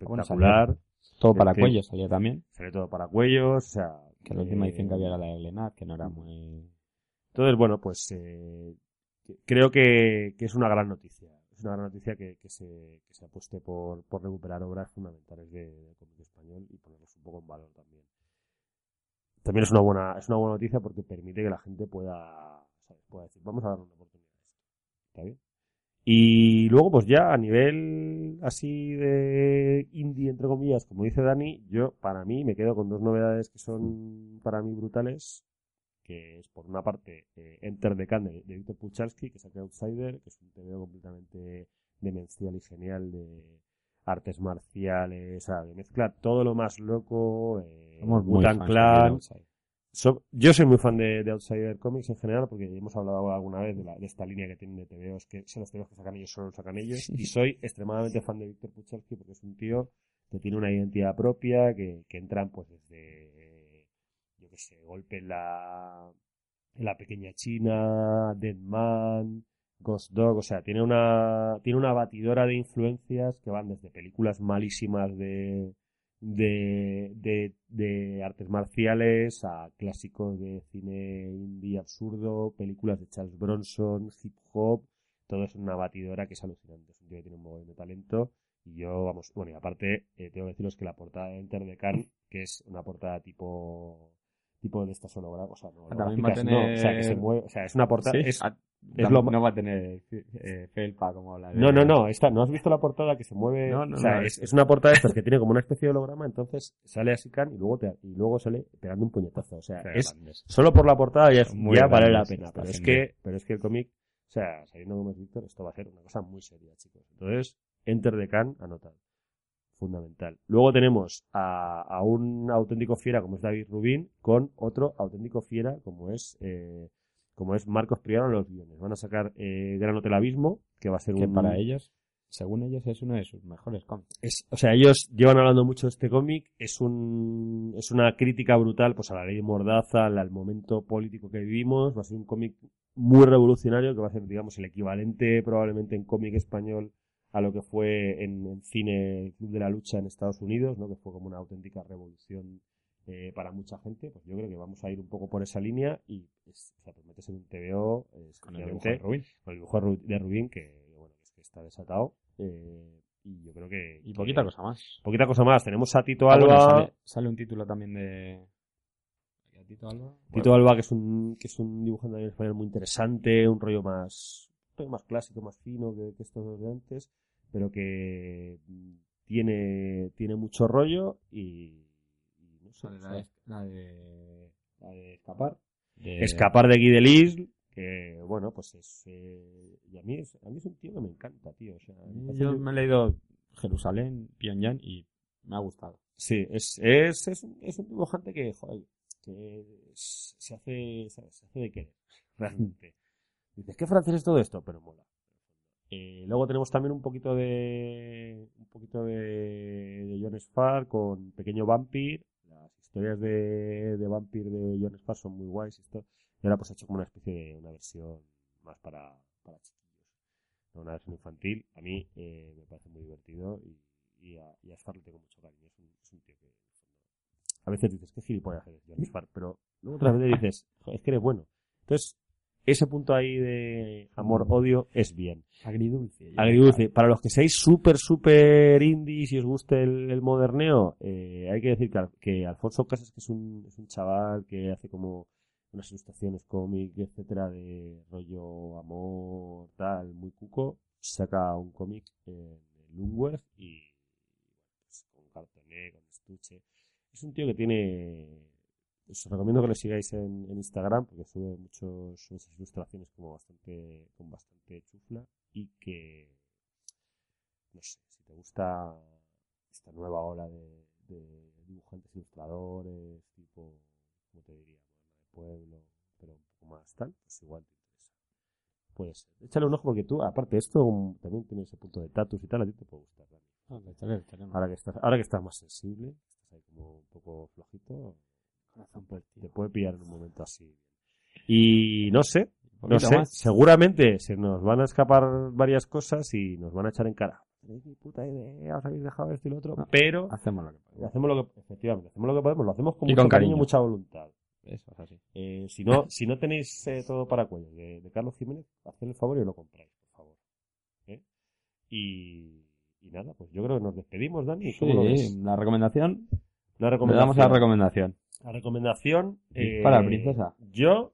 Bueno, espectacular. Todo para Este- cuello salía también. Sale todo para cuellos, o sea... Que la última eh, edición que había era la de Glenat, que no era muy... Entonces, bueno, pues eh, creo que, que es una gran noticia. Es una gran noticia que, que se, que se apueste por, por recuperar obras fundamentales de- del cómic español y ponerlos un poco en valor también. También es una buena, es una buena noticia porque permite que la gente pueda, ¿sabes? pueda decir, vamos a darle una oportunidad a esto. ¿Está bien? Y luego, pues ya a nivel así de indie, entre comillas, como dice Dani, yo para mí me quedo con dos novedades que son para mí brutales, que es por una parte eh, Enter the Can de, Víctor Puchalski, que saca Outsider, que es un TVO completamente demencial y genial de artes marciales, de mezclar todo lo más loco, eh, Somos fans Clan. So- yo soy muy fan de, de Outsider Comics en general porque hemos hablado alguna vez de, la- de esta línea que tienen de TVOs, que son los TVOs que sacan ellos, solo los sacan ellos. Y soy extremadamente fan de Víctor Puchalski porque es un tío que tiene una identidad propia, que, que entran pues desde, yo qué sé, Golpe en la, en la pequeña China, Dead Man, Ghost Dog, o sea, tiene una, tiene una batidora de influencias que van desde películas malísimas de, de, de, de artes marciales a clásicos de cine indie absurdo, películas de Charles Bronson, hip hop, todo es una batidora que es alucinante. Es un tío que tiene un montón de talento. Y yo, vamos, bueno, y aparte, eh, tengo que deciros que la portada de Enter the Can, que es una portada tipo tipo de estas hologramas, o sea, no, También va a holográficas, no, o sea, que se mueve, o sea, es una portada, Sí, es, es tam- lo- no va a tener eh, felpa como la de... no, no, no, esta, ¿no has visto la portada que se mueve? No, no, o sea, no. es, es una portada de estas que tiene como una especie de holograma, entonces sale así Khan y luego te, y luego sale pegando un puñetazo, o sea, es, grandes. solo por la portada ya, Son muy ya vale la pena, pero es que, pero es que el cómic, o sea, sabiendo cómo es Víctor, esto va a ser una cosa muy seria, chicos. Entonces, Enter the Can, anotado. Fundamental. Luego tenemos a, a un auténtico fiera como es David Rubin con otro auténtico fiera como es eh, como es Marcos Priano en los guiones. Van a sacar eh, Gran Hotel Abismo, que va a ser Que un para ellos, según ellos, es uno de sus mejores cómics. es, o sea, ellos llevan hablando mucho de este cómic, es un, es una crítica brutal pues a la ley de Mordaza, al, al momento político que vivimos, va a ser un cómic muy revolucionario que va a ser, digamos, el equivalente probablemente en cómic español a lo que fue en, en cine el Club de la Lucha en Estados Unidos, ¿no? que fue como una auténtica revolución eh, para mucha gente, pues yo creo que vamos a ir un poco por esa línea y es, o sea, promete ser un TVO eh, Con el dibujo de Rubin. con el dibujo de Ru- de Rubin, que bueno, que es que está desatado. eh, y yo creo que. Y que- poquita cosa más. Poquita cosa más. Tenemos a Tito Ah, Alba. bueno, sale, sale un título también de... ¿A Tito Alba? Tito Alba, que es un, que es un dibujante en español muy interesante, un rollo más, un rollo más clásico, más fino que, que estos de antes, pero que mm, tiene, tiene mucho rollo y no Sale la, de, la de... La de escapar. De- Escapar de Guy Delis, que bueno, pues es, eh, y a mí es, a mí es un tío que me encanta, tío, o sea, Yo me he leído Jerusalén, Pyongyang y me ha gustado. Sí, es, es, es, un- es un dibujante que, joder, que es- se hace, ¿sabes? se hace de querer, realmente. Dices, ¿qué francés es todo esto? Pero mola. Eh, luego tenemos también un poquito de, un poquito de, de John Spar con Pequeño Vampir. Historias de, de Vampir de John Spar son muy guays. Esto, y ahora pues ha hecho como una especie de, una versión más para, para chiquillos. No, una versión infantil. A mí eh, me parece muy divertido y, y a, y a Spar le tengo mucho cariño. Es un, es un tío que, a veces dices, qué gilipollas eres, John Spar, pero luego otras veces dices, "Joder, es que eres bueno. Entonces, ese punto ahí de amor-odio es bien. Agridulce. Agridulce. Para los que seáis súper, súper indies y os guste el, el moderneo, eh, hay que decir que, Al- que Alfonso Casas, que es un, es un chaval que hace como unas ilustraciones cómic, etcétera, de rollo amor, tal, muy cuco, saca un cómic en Lundberg y pues, con cartoné, con estuche. Es un tío que tiene os recomiendo que lo sigáis en, en Instagram porque sube muchos esas ilustraciones como bastante con bastante chufla y que no sé si te gusta esta nueva ola de, de dibujantes ilustradores tipo como te diría Moderna de pueblo pero un poco más tal pues igual te interesa. Puede ser. Échale un ojo porque tú aparte esto um, también tiene ese punto de tatus y tal a ti te puede gustar Dani. Ah, una ahora que estás ahora que estás más sensible estás ahí como un poco flojito corazón por ti. te puede pillar en un momento así. Y no sé, no sé, más. seguramente se nos van a escapar varias cosas y nos van a echar en cara. Puta idea, os habéis dejado esto y lo otro, No. pero Hacemos lo que podemos. hacemos lo que, efectivamente, hacemos lo que podemos, lo hacemos con Y mucho con cariño y mucha voluntad. Eso es así. Eh, si no, si no tenéis eh, todo para cuello de, de Carlos Jiménez, haced el favor y lo compráis, por favor. ¿Eh? Y, y nada, pues yo creo que nos despedimos, Dani. ¿Cómo lo ves? Sí, la recomendación. La Le damos la recomendación. La recomendación. eh, Dispara, princesa. Yo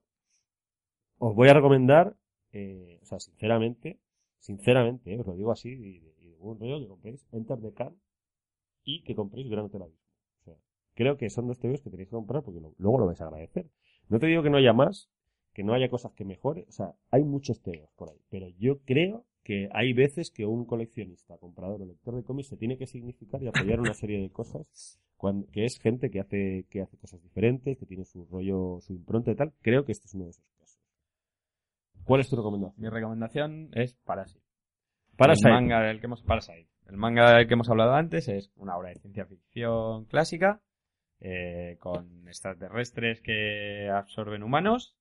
os voy a recomendar, eh, o sea, sinceramente, sinceramente, eh, os lo digo así, y de, de buen rollo, que compréis Enter the Can y que compréis Gran Hotel Abismo. O sea, creo que son dos TVs que tenéis que comprar porque lo- luego lo vais a agradecer. No te digo que no haya más, que no haya cosas que mejore, o sea, hay muchos TVs por ahí, pero yo creo que hay veces que un coleccionista, comprador o lector de cómics se tiene que significar y apoyar una serie de cosas que es gente que hace, que hace cosas diferentes, que tiene su rollo, su impronta y tal. Creo que este es uno de esos casos. ¿Cuál es tu recomendación? Mi recomendación es Parasite. Parasite. El manga del que hemos, Parasite. El manga del que hemos hablado antes es una obra de ciencia ficción clásica eh, con extraterrestres que absorben humanos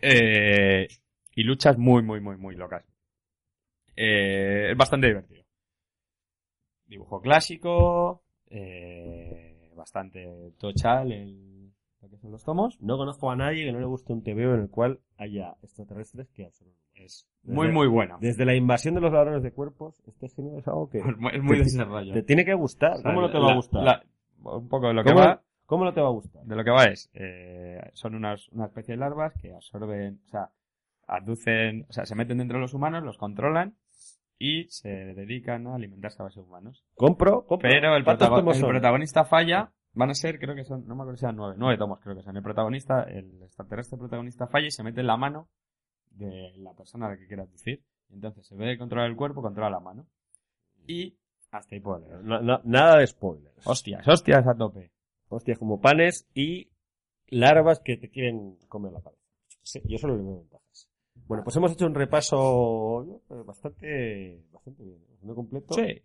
eh, y luchas muy, muy, muy, muy locas. Eh, es bastante divertido. Dibujo clásico, eh, bastante tochal el, lo que son los tomos. No conozco a nadie que no le guste un TVO en el cual haya extraterrestres que absorben. Es muy, muy bueno. Desde la invasión de los ladrones de cuerpos, este género es algo que Es muy- es muy de ese rollo. te tiene que gustar. O sea, ¿Cómo no te va la- a gustar? la- un poco de lo que ¿Cómo, va. cómo no te va a gustar? De lo que va es, eh, son unas, una especie de larvas que absorben, o sea, aducen, o sea, se meten dentro de los humanos, los controlan y se dedican a alimentarse a base de humanos. Compro, compro. Pero el, ¿Cuántos protago- tomos el protagonista falla, van a ser, creo que son, no me acuerdo si eran nueve, nueve tomos creo que son. El protagonista, el extraterrestre protagonista falla y se mete en la mano de la persona a la que quiere abducir. Y entonces, en vez de controlar el cuerpo, controla la mano. Y hasta ahí puedo leer. No- no- nada de spoilers. Hostias, hostias a tope. Hostias como panes y larvas que te quieren comer la cabeza. Sí, yo solo le veo. Bueno, pues hemos hecho un repaso eh, bastante, bastante bien, bastante completo. Sí.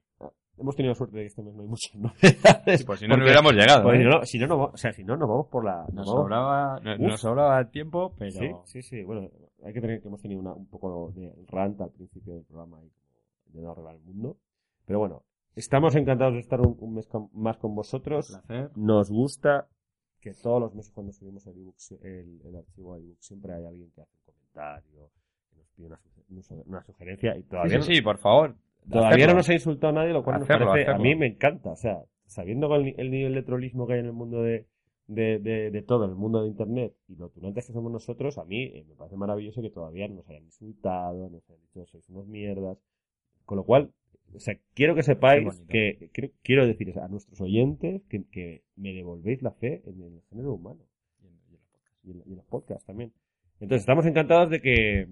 Hemos tenido suerte de que este mes no hay muchas novedades. Pues si no, no Porque- hubiéramos llegado. ¿eh? si no, si no, no o sea, si no, nos vamos por la... nos Nos sobraba, no- Uf. nos sobraba tiempo, pero Sí, sí, sí. Bueno, hay que tener que hemos tenido una- un poco de rant al principio del programa y de no arreglar el mundo. Pero bueno, estamos encantados de estar un, un mes con- más con vosotros. placer. Nos gusta que todos los meses cuando subimos el, ebook, el, el archivo a ebook siempre hay alguien que hace un comentario, una, suge- una su- una sugerencia y todavía, Sí, sí, sí, por favor. todavía Hacerlo. no nos ha insultado nadie, lo cual Hacerlo, nos parece, a mí me encanta. O sea, sabiendo el, el nivel de trolismo que hay en el mundo de, de, de, de todo, en el mundo de Internet, y lo tunantes que somos nosotros, a mí eh, me parece maravilloso que todavía no nos hayan insultado, nos hayan dicho sois unos mierdas. Con lo cual, o sea, quiero que sepáis que, quiero, quiero decir a nuestros oyentes que, que me devolvéis la fe en el género humano y en, y en los podcasts también. Entonces, estamos encantados de que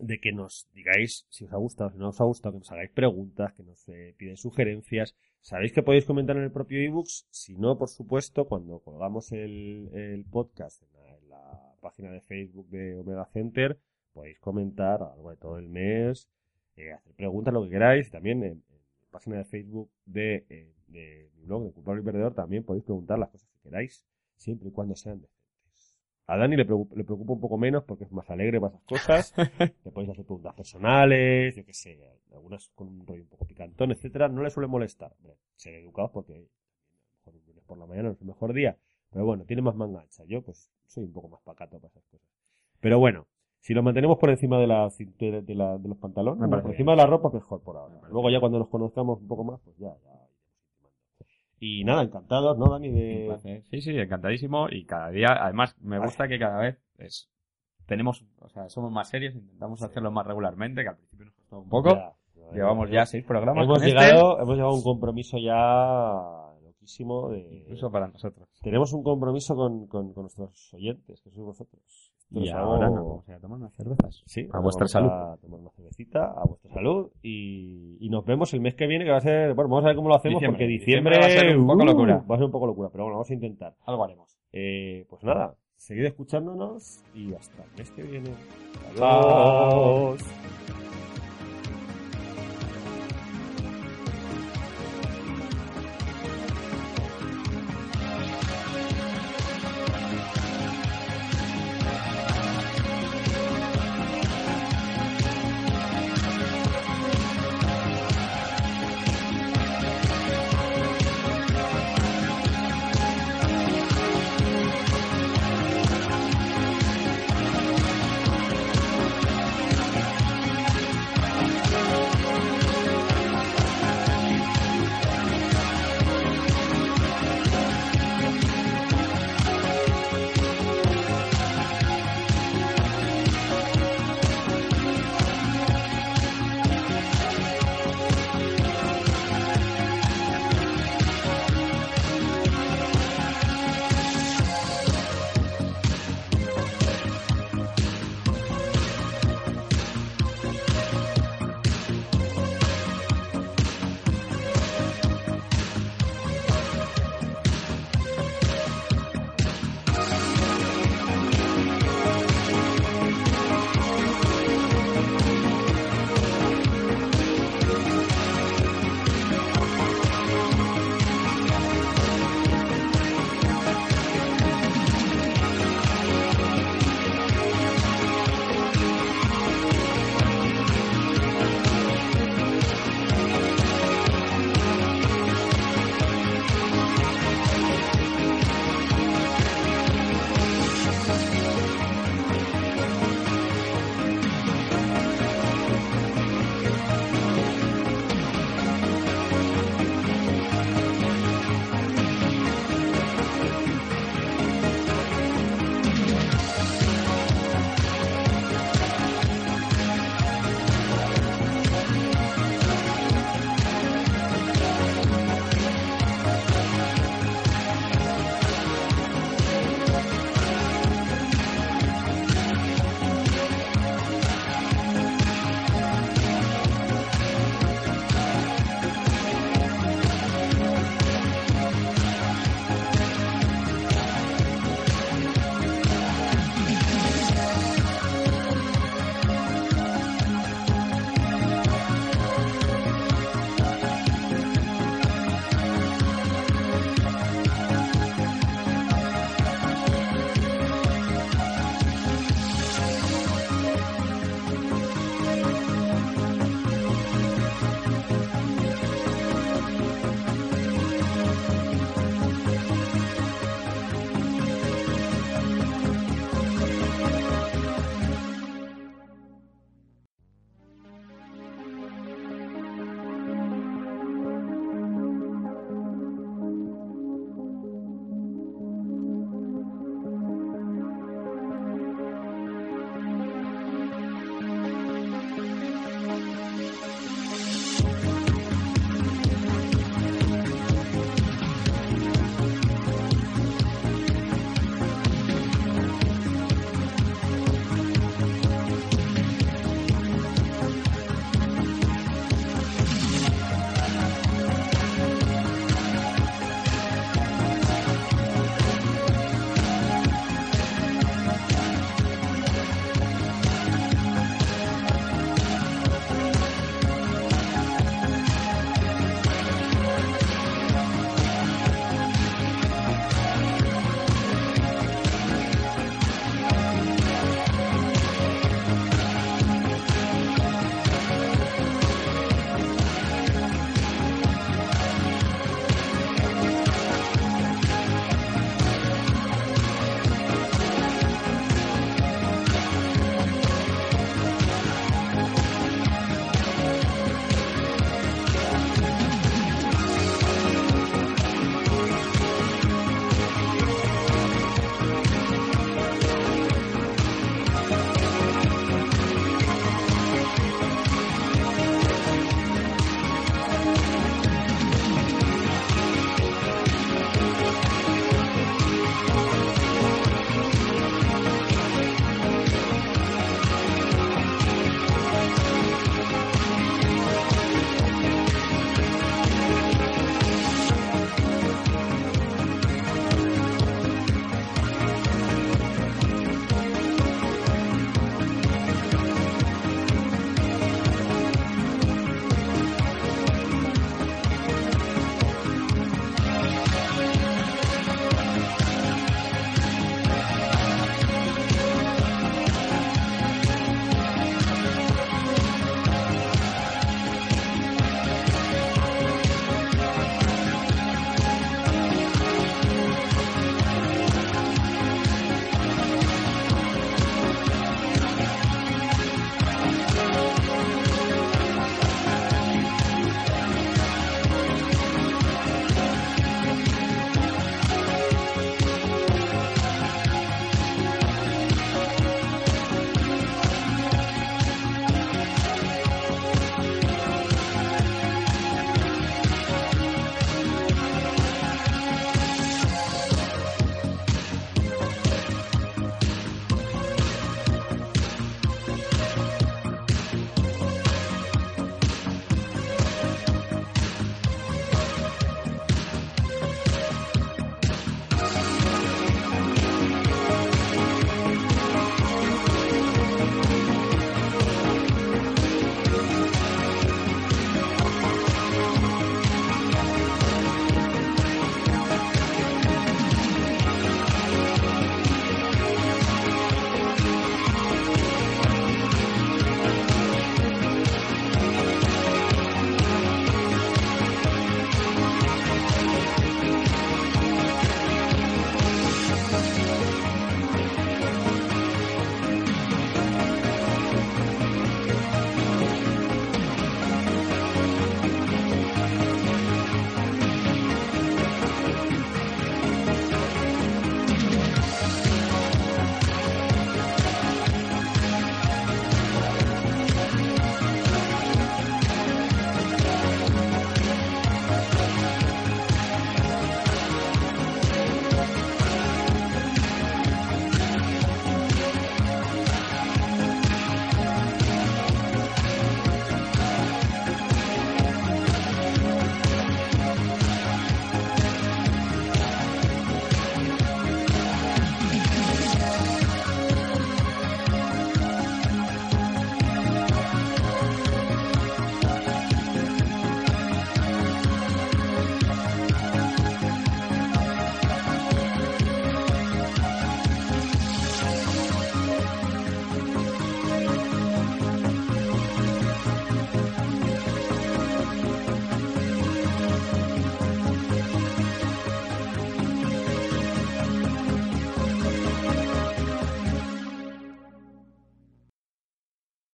de que nos digáis si os ha gustado, si no os ha gustado, que nos hagáis preguntas, que nos eh, pidáis sugerencias. Sabéis que podéis comentar en el propio ebooks, si no, por supuesto, cuando colgamos el, el podcast en la, en la página de Facebook de Omega Center, podéis comentar a lo largo de todo el mes, eh, hacer preguntas, lo que queráis, también en, la página de Facebook de, eh, de mi blog, de Culpable y Perdedor, también podéis preguntar las cosas que queráis, siempre y cuando sean decentes. A Dani le preocupa, le preocupa un poco menos porque es más alegre para esas cosas. le podéis hacer preguntas personales, yo qué sé, algunas con un rollo un poco picantón, etcétera. No le suele molestar. Ser educados porque lunes por la mañana no es el mejor día. Pero bueno, tiene más manga ancha. Yo pues soy un poco más pacato para esas cosas. Pero bueno, si lo mantenemos por encima de la de, la, de los pantalones, por bien. encima de la ropa, mejor por ahora. Luego ya cuando nos conozcamos un poco más, pues ya, ya. Y nada, encantados, ¿no, Dani? De... Sí, sí, encantadísimo. Y cada día, además, me gusta que cada vez es, tenemos, o sea, somos más serios, intentamos hacerlo más regularmente, que al principio nos costó un poco. Ya, ya, Llevamos ya. ya seis programas Hemos este, llegado, hemos llegado a un compromiso ya loquísimo de... incluso para nosotros. Tenemos un compromiso con, con, con nuestros oyentes, que sois vosotros. Y ahora algo- nos vamos a ir a tomar unas cervezas. Sí, A vuestra vamos salud. A tomar una cervecita, a vuestra salud. Y, y nos vemos el mes que viene, que va a ser. Bueno, vamos a ver cómo lo hacemos, Diciembre. porque diciembre, Diciembre va a ser un poco uh, locura. Va a ser un poco locura, pero bueno, vamos a intentar. Algo haremos. Eh, pues nada, seguid escuchándonos y hasta el mes que viene. Adiós.